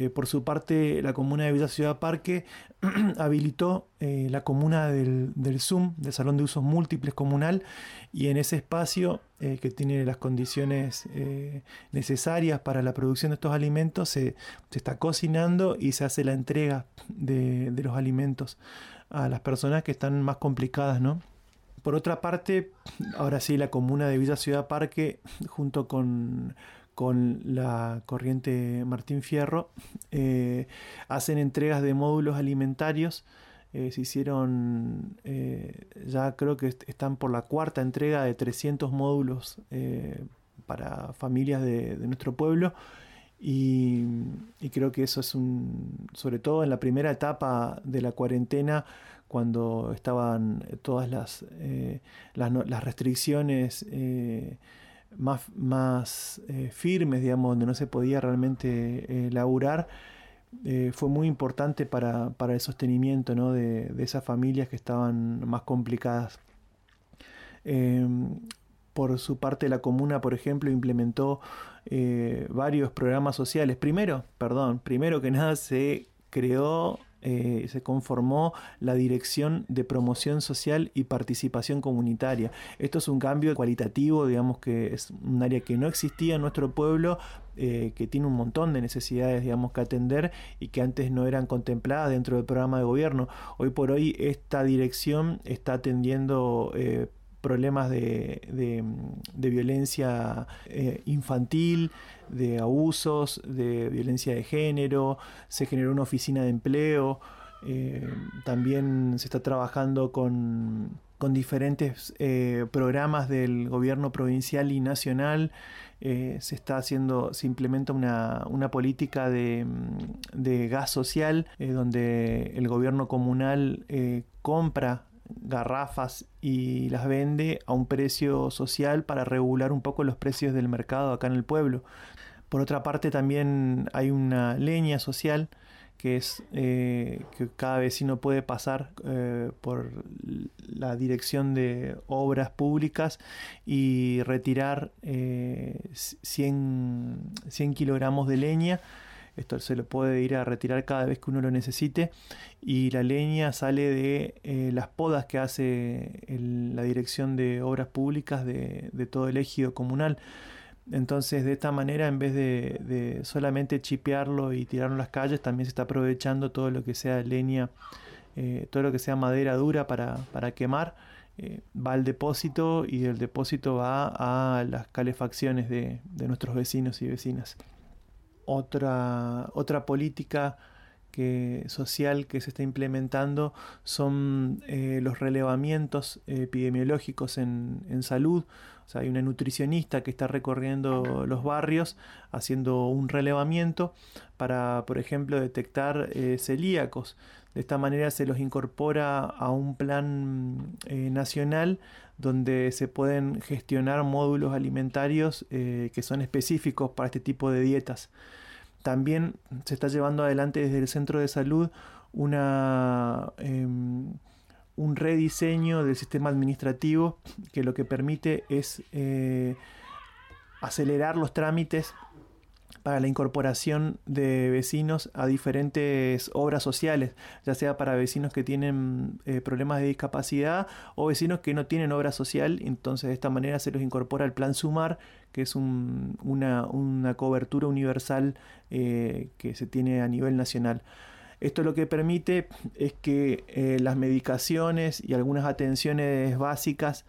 Eh, por su parte, la comuna de Villa Ciudad Parque habilitó eh, la comuna del, del Zoom, del Salón de Usos Múltiples Comunal, y en ese espacio eh, que tiene las condiciones necesarias para la producción de estos alimentos, se, se está cocinando y se hace la entrega de, de los alimentos a las personas que están más complicadas, ¿no? Por otra parte, ahora sí, la comuna de Villa Ciudad Parque, junto con, con la corriente Martín Fierro, eh, hacen entregas de módulos alimentarios. Eh, se hicieron, eh, ya creo que est- están por la cuarta entrega de 300 módulos para familias de, nuestro pueblo. Y, creo que eso es un, sobre todo en la primera etapa de la cuarentena, cuando estaban todas las, las, restricciones más, más eh, firmes, digamos, donde no se podía realmente eh, laburar, eh, fue muy importante para, para el sostenimiento ¿no? de, de esas familias que estaban más complicadas. Eh, por su parte la comuna, por ejemplo, implementó varios programas sociales. Primero, perdón, primero que nada se creó eh, se conformó la Dirección de Promoción Social y Participación Comunitaria. Esto es un cambio cualitativo, digamos que es un área que no existía en nuestro pueblo, eh, que tiene un montón de necesidades, digamos, que atender y que antes no eran contempladas dentro del programa de gobierno. Hoy por hoy esta dirección está atendiendo eh, problemas de, de, violencia eh, infantil, de abusos, de violencia de género, se generó una oficina de empleo, eh, también se está trabajando con, con diferentes eh, programas del gobierno provincial y nacional. Eh, se está haciendo, se implementa una, una política de, de gas social donde el gobierno comunal compra garrafas y las vende a un precio social para regular un poco los precios del mercado acá en el pueblo. Por otra parte también hay una leña social que es eh, que cada vecino puede pasar eh, por la dirección de obras públicas y retirar eh, 100, 100 kilogramos de leña. Esto se lo puede ir a retirar cada vez que uno lo necesite. Y la leña sale de eh, las podas que hace el- la Dirección de Obras Públicas de, todo el ejido comunal. Entonces, de esta manera, en vez de, solamente chipearlo y tirarlo a las calles, también se está aprovechando todo lo que sea leña, eh, todo lo que sea madera dura para, para quemar. eh, va al depósito y del depósito va a las calefacciones de, de nuestros vecinos y vecinas otra, otra política que, social que se está implementando son eh, los relevamientos epidemiológicos en, en salud. O sea, hay una nutricionista que está recorriendo los barrios haciendo un relevamiento para, por ejemplo, detectar eh, celíacos. De esta manera se los incorpora a un plan eh, nacional donde se pueden gestionar módulos alimentarios eh, que son específicos para este tipo de dietas. También se está llevando adelante desde el centro de salud una, em, un rediseño del sistema administrativo que lo que permite es eh, acelerar los trámites la incorporación de vecinos a diferentes obras sociales, ya sea para vecinos que tienen eh, problemas de discapacidad o vecinos que no tienen obra social, entonces de esta manera se los incorpora al plan Sumar, que es un- una, una cobertura universal eh, que se tiene a nivel nacional. Esto lo que permite es que eh, las medicaciones y algunas atenciones básicas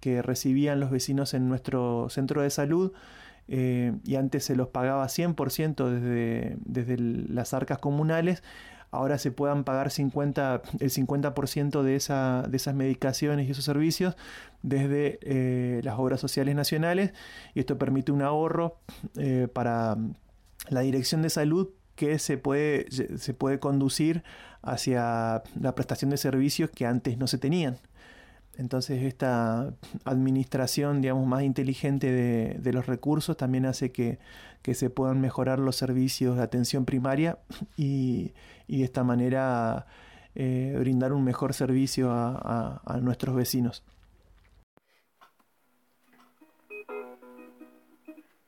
que recibían los vecinos en nuestro centro de salud eh, y antes se los pagaba 100% desde, desde las arcas comunales, ahora se puedan pagar 50, el 50% de, esa, de esas medicaciones y esos servicios desde eh, las obras sociales nacionales y esto permite un ahorro eh, para la dirección de salud que se puede, se puede conducir hacia la prestación de servicios que antes no se tenían. Entonces esta administración, digamos, más inteligente de, de los recursos también hace que, que se puedan mejorar los servicios de atención primaria y, y de esta manera eh, brindar un mejor servicio a, a- a nuestros vecinos.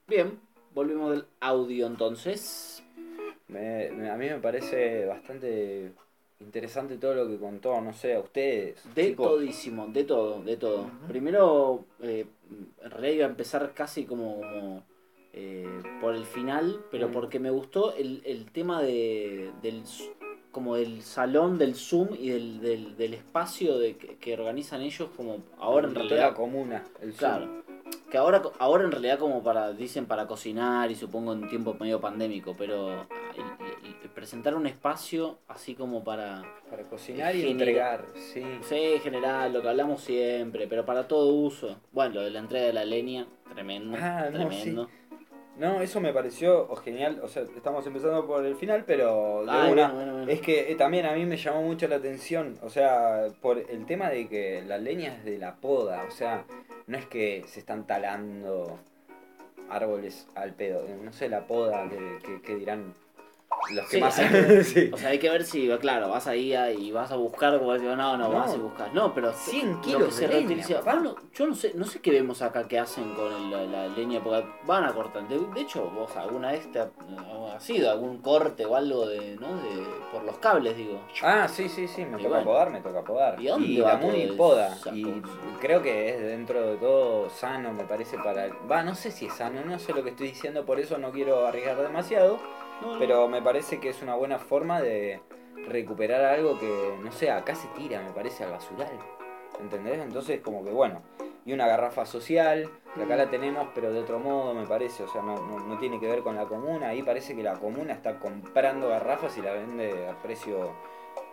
Bien, volvemos del audio entonces. Me- me- a mí me parece bastante interesante todo lo que contó, no sé, a ustedes. De chicos. todísimo, de todo, de todo. Primero, eh, en realidad iba a empezar casi como, como, eh, por el final, pero porque me gustó el, el tema de, del como del salón del Zoom y del, del, del espacio de que, que organizan ellos como ahora en realidad la comuna, el Claro. Que ahora, ahora en realidad como para, dicen para cocinar y supongo en tiempo medio pandémico, pero el- el- el presentar un espacio así como para... Para cocinar y entregar, sí. Sí, general, lo que hablamos siempre, pero para todo uso. Bueno, lo de la entrega de la leña, tremendo, Ah, no, tremendo. No, eso me pareció genial. O sea, estamos empezando por el final, pero de Ay, una- bueno, bueno, bueno. es que eh, también a mí me llamó mucho la atención. O sea, por el tema de que la leña es de la poda. O sea, no es que se están talando árboles al pedo. eh, No sé, la poda que, que- que dirán. Los que Sí, más hay que ver- sí. O sea, hay que ver si, claro, vas ahí y vas a buscar, como decir, no, no, No. vas y buscas. No, pero 100 lo kilos que se de leña, reutiliza- papá. Bueno, yo no sé, no sé qué vemos acá que hacen con la, la leña, porque van a cortar. De, de hecho, vos alguna vez te ha, ha sido algún corte o algo de, ¿no? De, por los cables, digo. Ah, sí, sí, sí, me Y toca bueno. podar, me toca podar. ¿Y dónde y va la Muni poda. Y creo que es dentro de todo sano, me parece para... Va, no sé si es sano, no sé lo que estoy diciendo, por eso no quiero arriesgar demasiado, No, no. pero me parece que es una buena forma de recuperar algo que, no sé, acá se tira, me parece, al basural. ¿Entendés? Entonces, como que bueno. Y una garrafa social, que acá la tenemos, pero de otro modo, me parece. O sea, no, no, no tiene que ver con la comuna. Ahí parece que la comuna está comprando garrafas y la vende a precio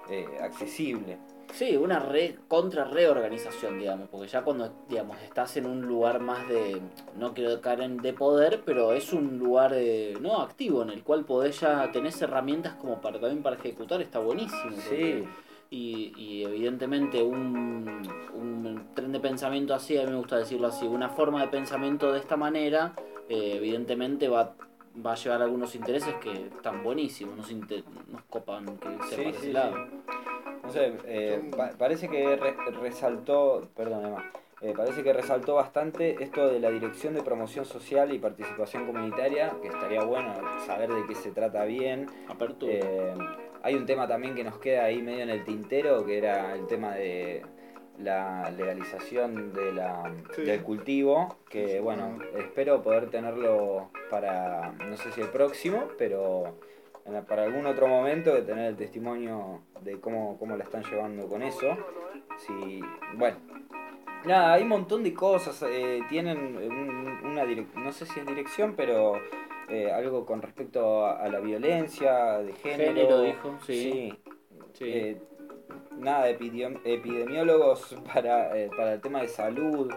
eh, accesible. Sí, una re, contra reorganización, digamos, porque ya cuando, digamos, estás en un lugar más de, no quiero caer en de poder, pero es un lugar eh, no activo en el cual podés ya tenés herramientas como para también para ejecutar, está buenísimo. porque- Sí, Y, y evidentemente un, un tren de pensamiento así, a mí me gusta decirlo así, una forma de pensamiento de esta manera, eh, evidentemente va, va a llevar algunos intereses que están buenísimos, nos, nos copan que sea Sí, para sí, ese lado. No sé, eh, pa- parece que re- resaltó, perdón Emma, eh, parece que resaltó bastante esto de la Dirección de Promoción Social y Participación Comunitaria, que estaría bueno saber de qué se trata bien. Apertura. Eh, hay un tema también que nos queda ahí medio en el tintero, que era el tema de la legalización de la, Sí. del cultivo, que bueno, espero poder tenerlo para, no sé si el próximo, pero en la- para algún otro momento de tener el testimonio de cómo, cómo la están llevando con eso. Sí, bueno. Nada, hay un montón de cosas. eh, tienen un- una direc- no sé si es dirección, pero eh, algo con respecto a, a la violencia de género. Género, dijo, sí. Sí. Sí. Eh, nada, epidem- epidemiólogos para, eh, para el tema de salud.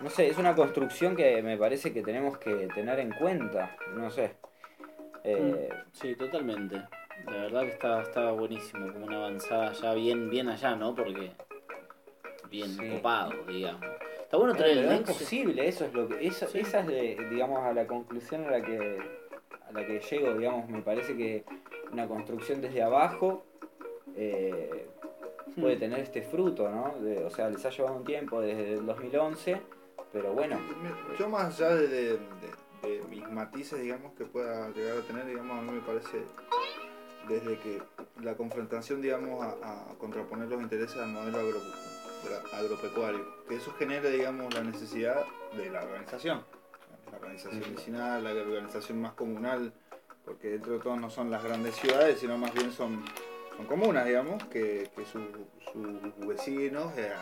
No sé, es una construcción que me parece que tenemos que tener en cuenta. No sé. Eh, Sí, totalmente. La verdad que está, está buenísimo, como una avanzada ya bien, bien allá, ¿no? Porque bien Sí. copado, digamos. Está bueno Pero traer el es posible, eso es lo que, eso, Sí. esa es de- digamos a la conclusión a la que a la que llego, digamos, me parece que una construcción desde abajo eh, puede Hmm. tener este fruto, ¿no? De- o sea, les ha llevado un tiempo desde el 2011, pero bueno, Yo más allá de, de- de- de mis matices, digamos, que pueda llegar a tener, digamos, a mí me parece desde que la confrontación, digamos, a, a contraponer los intereses al modelo agro- agropecuario, que eso genera, digamos, la necesidad de la organización, la organización vecinal, la organización más comunal, porque dentro de todo no son las grandes ciudades, sino más bien son, son comunas, digamos, que, que sus sus vecinos eh,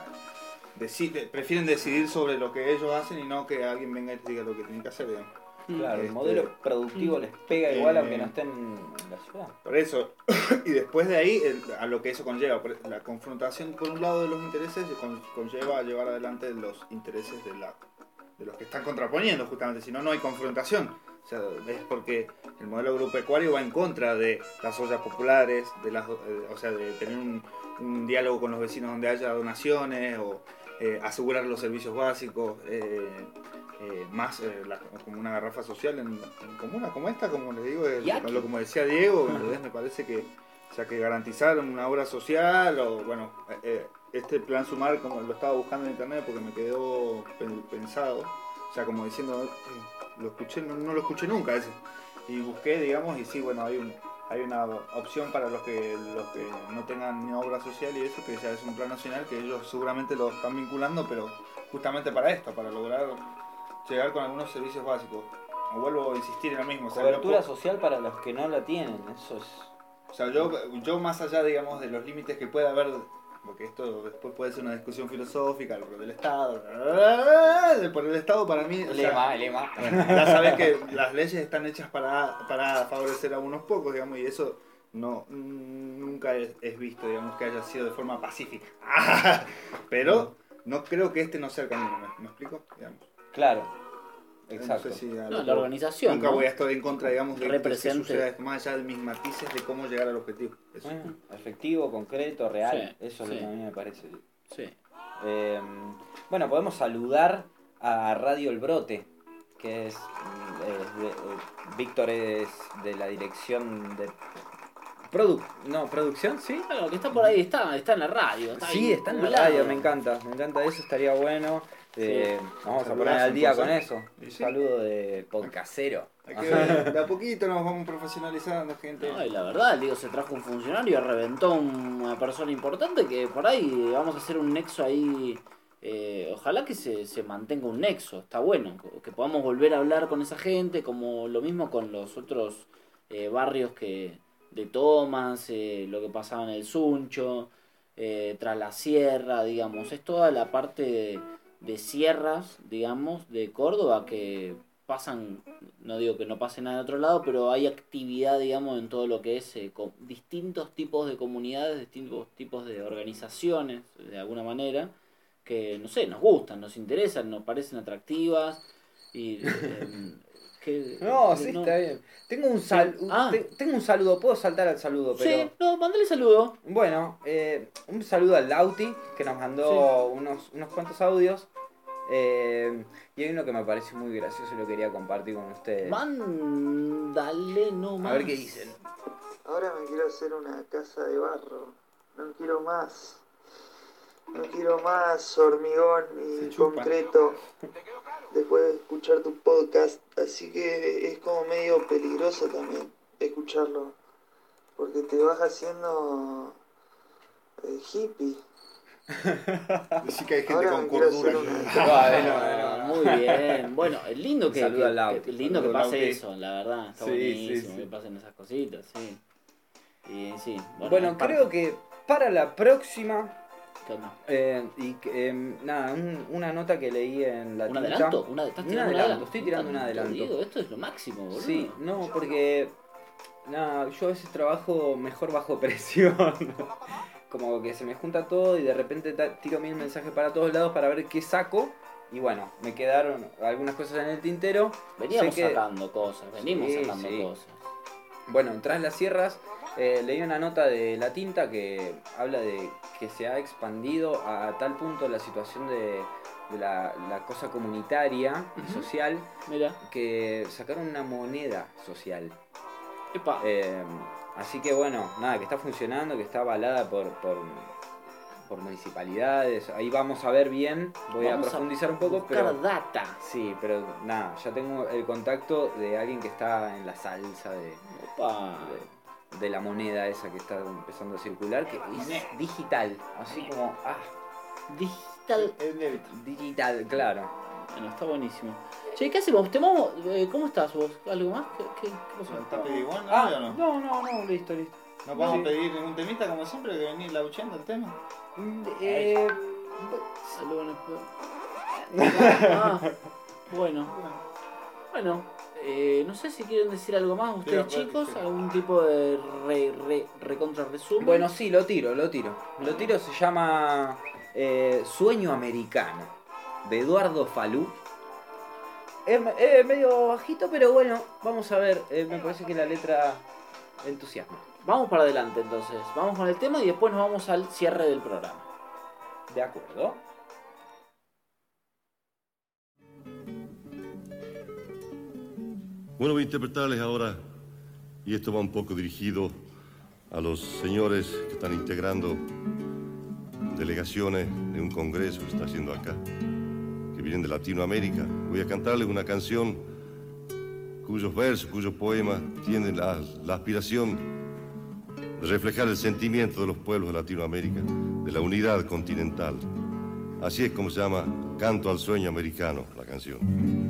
decide- prefieren decidir sobre lo que ellos hacen y no que alguien venga y les diga lo que tienen que hacer, digamos. claro, el Este, modelo productivo les pega eh, igual aunque no estén en la ciudad. Por eso, y después de ahí, el- a lo que eso conlleva, la confrontación por un lado de los intereses con- conlleva a llevar adelante los intereses de, la, de los que están contraponiendo, justamente, si no, no hay confrontación. O sea, es porque el modelo agropecuario va en contra de las ollas populares, de las, eh, o sea, de tener un, un diálogo con los vecinos donde haya donaciones o eh, asegurar los servicios básicos. eh, eh, más eh, la- como una garrafa social en, en comuna como esta, como le digo, el- como decía Diego, ¿entendés? me parece que, o sea, que garantizar una obra social o, bueno, eh, este plan sumar, como lo estaba buscando en internet porque me quedó pen- pensado, o sea, como diciendo, lo escuché, no, no lo escuché nunca ese, y busqué, digamos, y sí, bueno, hay un hay una opción para los que los que no tengan ni obra social y eso, que ya es un plan nacional que ellos seguramente lo están vinculando, pero justamente para esto, para lograr llegar con algunos servicios básicos. Vuelvo a insistir en lo mismo. o sea, Cobertura social para los que no la tienen, eso es... o sea, yo, yo más allá, digamos, de los límites que puede haber, porque esto después puede ser una discusión filosófica, lo del Estado, por el Estado para mí, o sea, Lema, lema. ya sabes que las leyes están hechas para, para favorecer a unos pocos, digamos, y eso no nunca es, es visto, digamos, que haya sido de forma pacífica. Pero no creo que este no sea el camino, ¿me, me explico? Digamos. Claro, No exacto. sé si a No, la organización, Nunca ¿no? voy a estar en contra, digamos, de, de que Represente. suceda esto, más allá de mis matices de cómo llegar al objetivo. Eso. Bueno, efectivo, concreto, real, Sí, eso es sí. lo que a mí me parece. Sí. Eh, bueno, podemos saludar a Radio El Brote, que es eh, de- Víctor es de la dirección de... Produ no, producción, ¿sí? Bueno, que está por ahí, está, está en la radio. Está Sí, está en la radio, me encanta, me encanta eso, estaría bueno. Eh, Vamos a poner al día con eso. Un sí. saludo de podcastero. De a poquito nos vamos profesionalizando, gente. No, y la verdad, digo, se trajo un funcionario, reventó una persona importante que por ahí vamos a hacer un nexo ahí. eh, ojalá que se, se mantenga un nexo, está bueno, que podamos volver a hablar con esa gente, como lo mismo con los otros eh, barrios que de Tomás, eh, lo que pasaba en el Suncho, eh, tras la sierra, digamos, es toda la parte de, de sierras, digamos, de Córdoba que pasan, no digo que no pase nada en otro lado, pero hay actividad, digamos, en todo lo que es eh, con distintos tipos de comunidades, distintos tipos de organizaciones, de alguna manera, que, no sé, nos gustan, nos interesan, nos parecen atractivas y... eh, que- No, sí, no- está bien. Tengo un, sal Ah. te- tengo un saludo, puedo saltar al saludo, pero... Sí, no, mándale saludo. Bueno, eh, un saludo al Lauti, que nos mandó unos, unos cuantos audios. eh, y hay uno que me parece muy gracioso y lo quería compartir con ustedes. Mándale no más. A ver qué dicen. Ahora me quiero hacer una casa de barro. No quiero más. No quiero más hormigón y concreto. Después de escuchar tu podcast. Así que es como medio peligroso también escucharlo. Porque te vas haciendo eh, hippie. Decí que hay gente Ahora con cordura. una Bueno, bueno, Muy bien. Bueno, es lindo que, que- lindo que pase Lauti. eso, la verdad. Está Sí, buenísimo sí, sí. que pasen esas cositas, sí. Y sí, bueno, Bueno, creo que para la próxima... ¿Qué onda? eh, y que, eh, nada, un- una nota que leí en la ¿Un tinta. adelanto? ¿Una, estás tirando un adelanto, estoy tirando un adelanto. Diego, esto es lo máximo, boludo. Sí, no, porque nada, yo a veces trabajo mejor bajo presión. Como que se me junta todo y de repente tiro mil mensajes para todos lados para ver qué saco. Y bueno, me quedaron algunas cosas en el tintero. Veníamos que- sacando cosas, venimos Sí, sacando sí. cosas. Bueno, tras las sierras eh, leí una nota de La Tinta que habla de que se ha expandido a tal punto la situación de, de la, la cosa comunitaria y social que sacaron una moneda social. epa. Eh, así que bueno, nada, que está funcionando, que está avalada por, por, por municipalidades. Ahí vamos a ver bien, voy Vamos a profundizar un poco, pero data. sí, pero nada, ya tengo el contacto de alguien que está en la salsa de, Opa. de, de la moneda esa que está empezando a circular, que es digital, así como, ah, Digital. digital, claro. Bueno, está buenísimo. Che, ¿qué hacemos? ¿Te vamos- eh, ¿Cómo estás vos? ¿Algo más? ¿Qué, qué, qué pasó? ¿Está pedigón Ah, o no? no, no, no, listo, listo. ¿No podemos Sí. pedir ningún temita como siempre que venir lauchando el tema? Eh, Algo en el- Ah, bueno. Bueno, eh, no sé si quieren decir algo más ustedes chicos, sí. algún tipo de re, re, recontra resumen. Bueno, sí, lo tiro, lo tiro. Lo tiro se llama eh, Sueño Americano, de Eduardo Falú. Es medio bajito, pero bueno, vamos a ver. eh, me parece que la letra entusiasma. Vamos para adelante entonces. Vamos con el tema y después nos vamos al cierre del programa. ¿De acuerdo? Bueno, voy a interpretarles ahora, y esto va un poco dirigido a los señores que están integrando delegaciones de un congreso que está haciendo acá, que vienen de Latinoamérica. Voy a cantarles una canción cuyos versos, cuyos poemas tienen la, la aspiración de reflejar el sentimiento de los pueblos de Latinoamérica, de la unidad continental. Así es como se llama Canto al Sueño Americano, la canción.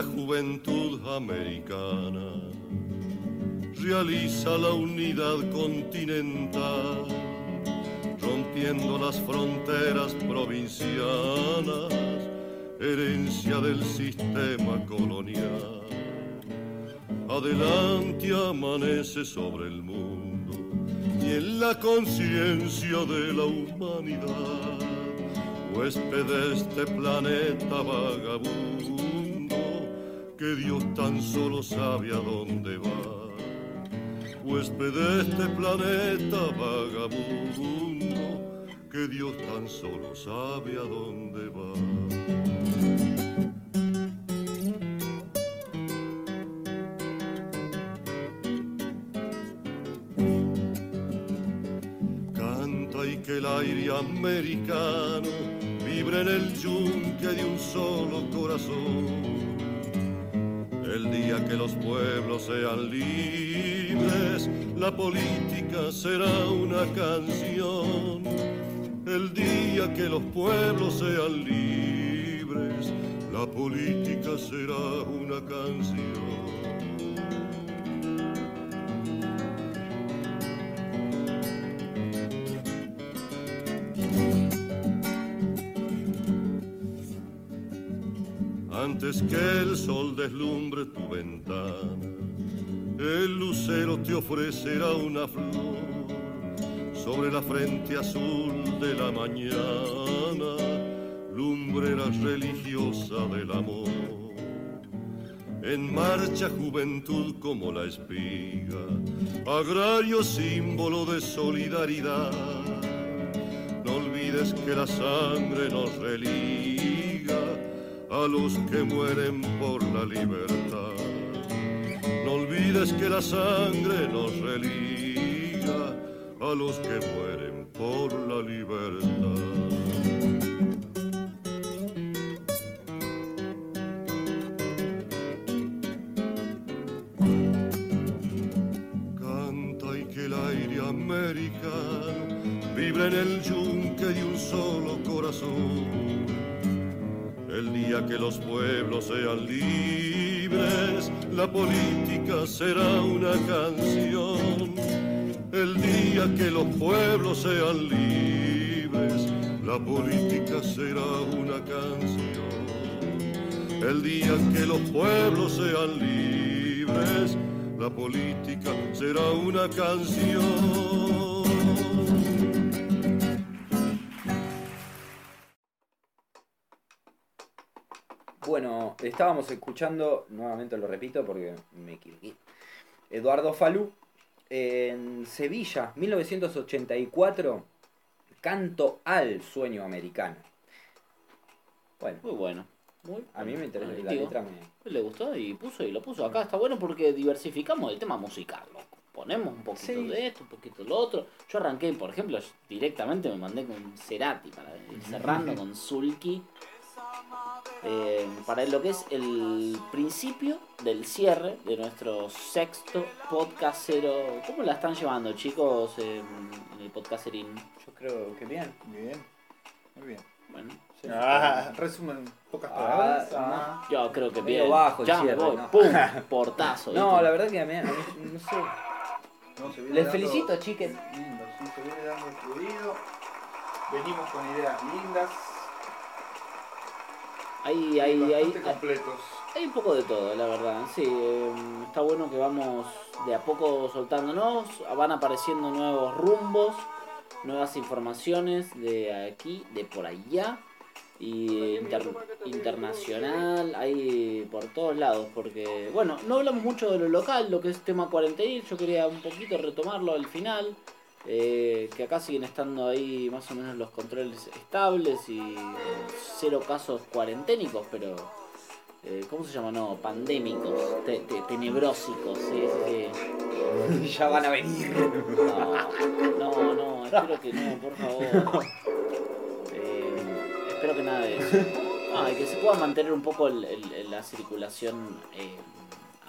Despierta juventud americana, realiza la unidad continental, rompiendo las fronteras provincianas, herencia del sistema colonial. Adelante amanece sobre el mundo ni en la conciencia de la humanidad. Huésped de este planeta vagabundo, que Dios tan solo sabe a dónde va. Huésped de este planeta vagabundo, que Dios tan solo sabe a dónde va. Canta y que el aire americano vibre en el yunque de un solo corazón. Que los pueblos sean libres, la política será una canción. El día que los pueblos sean libres, la política será una canción. Antes que el sol deslumbre tu ventana, el lucero te ofrecerá una flor sobre la frente azul de la mañana, lumbrera religiosa del amor. En marcha juventud como la espiga, agrario símbolo de solidaridad. No olvides que la sangre nos religa a los que mueren por la libertad. No olvides que la sangre nos religa a los que mueren por la libertad. Canta y que el aire americano vibra en el yunque de un solo corazón. El día que los pueblos sean libres, la política será una canción. El día que los pueblos sean libres, la política será una canción. El día que los pueblos sean libres, la política será una canción. Bueno, estábamos escuchando, nuevamente lo repito porque me equivoqué. Eduardo Falú, en Sevilla, 1984, Canto al sueño americano. Bueno, Muy bueno. Muy a mí me interesa, la letra me... Le gustó y puso y lo puso acá. Está bueno porque diversificamos el tema musical. loco. Ponemos un poquito Sí. de esto, un poquito de lo otro. Yo arranqué, por ejemplo, directamente me mandé con Cerati para cerrando con Zulki. Eh, para lo que es el principio del cierre de nuestro sexto podcastero. ¿Cómo la están llevando, chicos, en en el podcasterín? Yo creo que bien. Bien, muy bien. Bueno, Sí. Ah, resumen, pocas palabras. Ah, Ah. yo creo que bien. bajo ya me voy, ¿no? pum, portazo. No, ¿viste? la verdad que a mí, a mí no sé. No, se viene Les dando- felicito, chiques. Lindo, sí, se viene dando fluido. Venimos con ideas lindas. Ahí, bastante completos. hay un poco de todo, la verdad. Sí, eh, está bueno que vamos de a poco soltándonos. Van apareciendo nuevos rumbos, nuevas informaciones de aquí, de por allá. Y inter- internacional, hay por todos lados, porque, bueno, no hablamos mucho de lo local, lo que es tema cuarentenil, yo quería un poquito retomarlo al final, eh, que acá siguen estando ahí más o menos los controles estables y cero casos cuarenténicos, pero, eh, ¿cómo se llama? No, pandémicos, te- te- tenebrósicos, sí, sí, sí. ya van a venir. No, no, no, espero que no, por favor. Eh, espero que nada de eso. Ah, y que se pueda mantener un poco el- el- el- la circulación eh,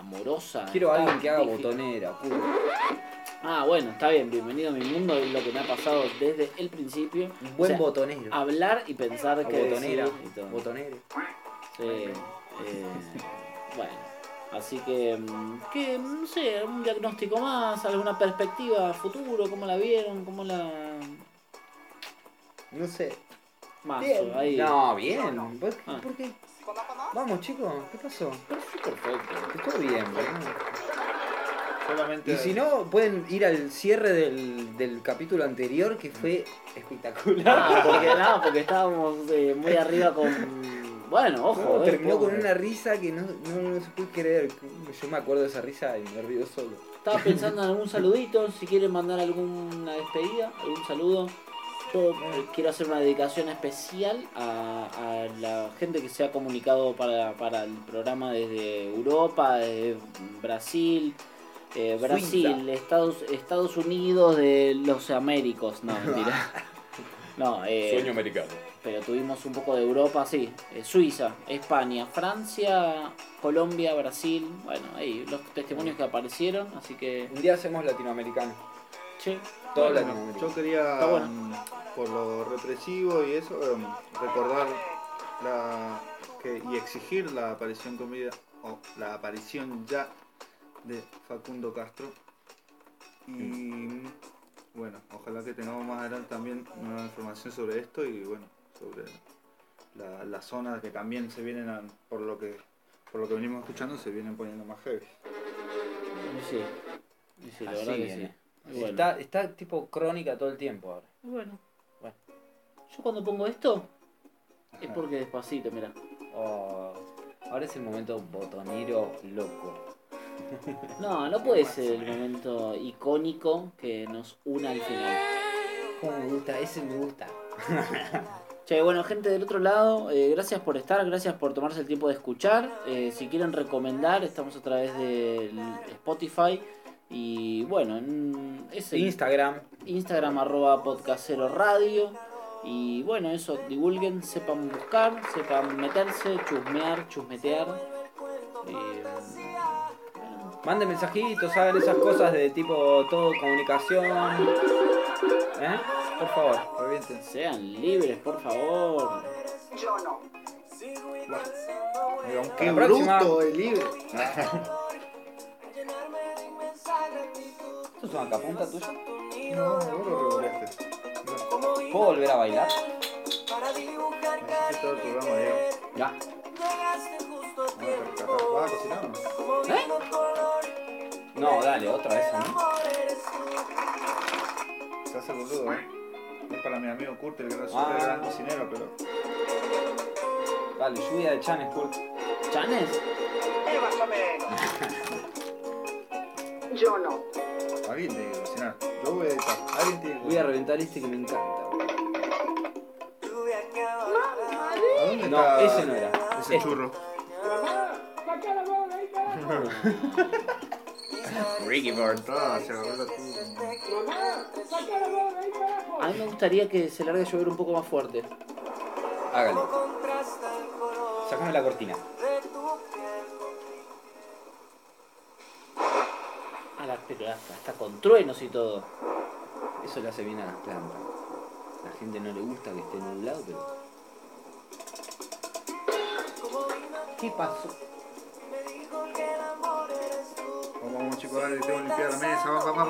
amorosa. Quiero a alguien que haga botonera, puro. Ah, bueno, está bien, bienvenido a mi mundo, es lo que me ha pasado desde el principio. Un buen O sea, botonero. Hablar y pensar A que botonera. decir y todo. Botonero. Sí, eh, bueno, así que, mm, que, no sé, un diagnóstico más, alguna perspectiva a futuro, cómo la vieron, cómo la... No sé. Más, Bien. ahí. No, bien. ¿Por, Ah. ¿por qué? Vamos, chicos. ¿Qué pasó? Perfecto. Estuvo bien, ¿verdad? solamente. Y si no, pueden ir al cierre del, del capítulo anterior que fue espectacular. Ah, porque no, porque estábamos eh, muy arriba con. Bueno, ojo. No, eh, terminó con una risa que no, no, no se puede creer. Yo me acuerdo de esa risa y me río solo. Estaba pensando en algún saludito, si quieren mandar alguna despedida, algún saludo. Yo eh, quiero hacer una dedicación especial a, a la gente que se ha comunicado para, para el programa desde Europa, desde Brasil, eh, Brasil. Estados, Estados Unidos de los Américos, no, mentira. No, eh, Sueño americano. pero tuvimos un poco de Europa, sí. Eh, Suiza, España, Francia, Colombia, Brasil. Bueno, ahí los testimonios que aparecieron, así que. Un día hacemos latinoamericano. Sí. Todo Bueno, latinoamericano. yo quería, Está bueno. mm, por lo represivo y eso, em, recordar la, que, y exigir la aparición con vida, o la aparición ya de Facundo Castro. Y bueno, ojalá que tengamos más adelante también nueva información sobre esto y bueno, sobre la- las zonas que también se vienen, a- por lo que por lo que venimos escuchando, se vienen poniendo más heavy. Sí. Y sí, la Así verdad que viene. sí. Bueno. Está, está tipo crónica todo el tiempo ahora. Bueno. Bueno. Yo cuando pongo esto es porque despacito, mira. Oh, ahora es el momento botonero loco. No, no puede ser el momento icónico que nos una al final. Como me gusta, ese me gusta. Che, bueno, gente del otro lado, eh, gracias por estar, gracias por tomarse el tiempo de escuchar. Eh, si quieren recomendar, estamos a través del Spotify. Y bueno, en ese Instagram. Instagram arroba podcastero radio. Y bueno, eso, divulguen, sepan buscar, sepan meterse, chusmear, chusmetear. Eh, Manden mensajitos, hagan esas cosas de tipo todo comunicación. ¿Eh? Por favor, revienten. sean libres, por favor. Oigan, Hasta qué bruto el libro. ¿Esto es una capunta tuya? No, vos lo revoleaste. ¿Puedo volver a bailar? Hiciste todo el programa, Diego. Ya. ¿Vas a cocinar o no? ¿Eh? No, dale, otra vez, ¿no? Se hace boludo, ¿eh? Es para mi amigo Kurt, el gran, Ah. gran cocinero, pero... Dale, lluvia de chanes, Kurt. ¿Chanes? Yo no. Alguien tiene que cocinar. Yo voy a editar. Alguien tiene que Voy a reventar este que me encanta. ¿A dónde No, está ese no era. Ese Este. churro. Ricky. Ah, se agarró la tuya. A mí me gustaría que se largue a llover un poco más fuerte. Hágale. Sácame la cortina. A la, pero hasta, con truenos y todo. Eso le hace bien a las plantas. La gente no le gusta que esté nublado, pero. ¿Qué pasó? Vamos, vamos chicos, dale, tengo que limpiar la mesa, vamos, vamos,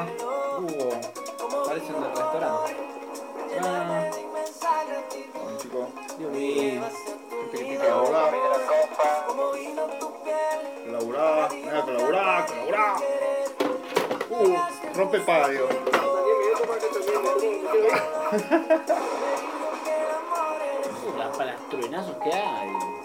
vamos. Parecen del restaurante. Ah, Vamos chicos. Dios mío. Gente que tiene que laburar. Que laburar, Uh, rompe. Uh, las, para los truenazos que hay.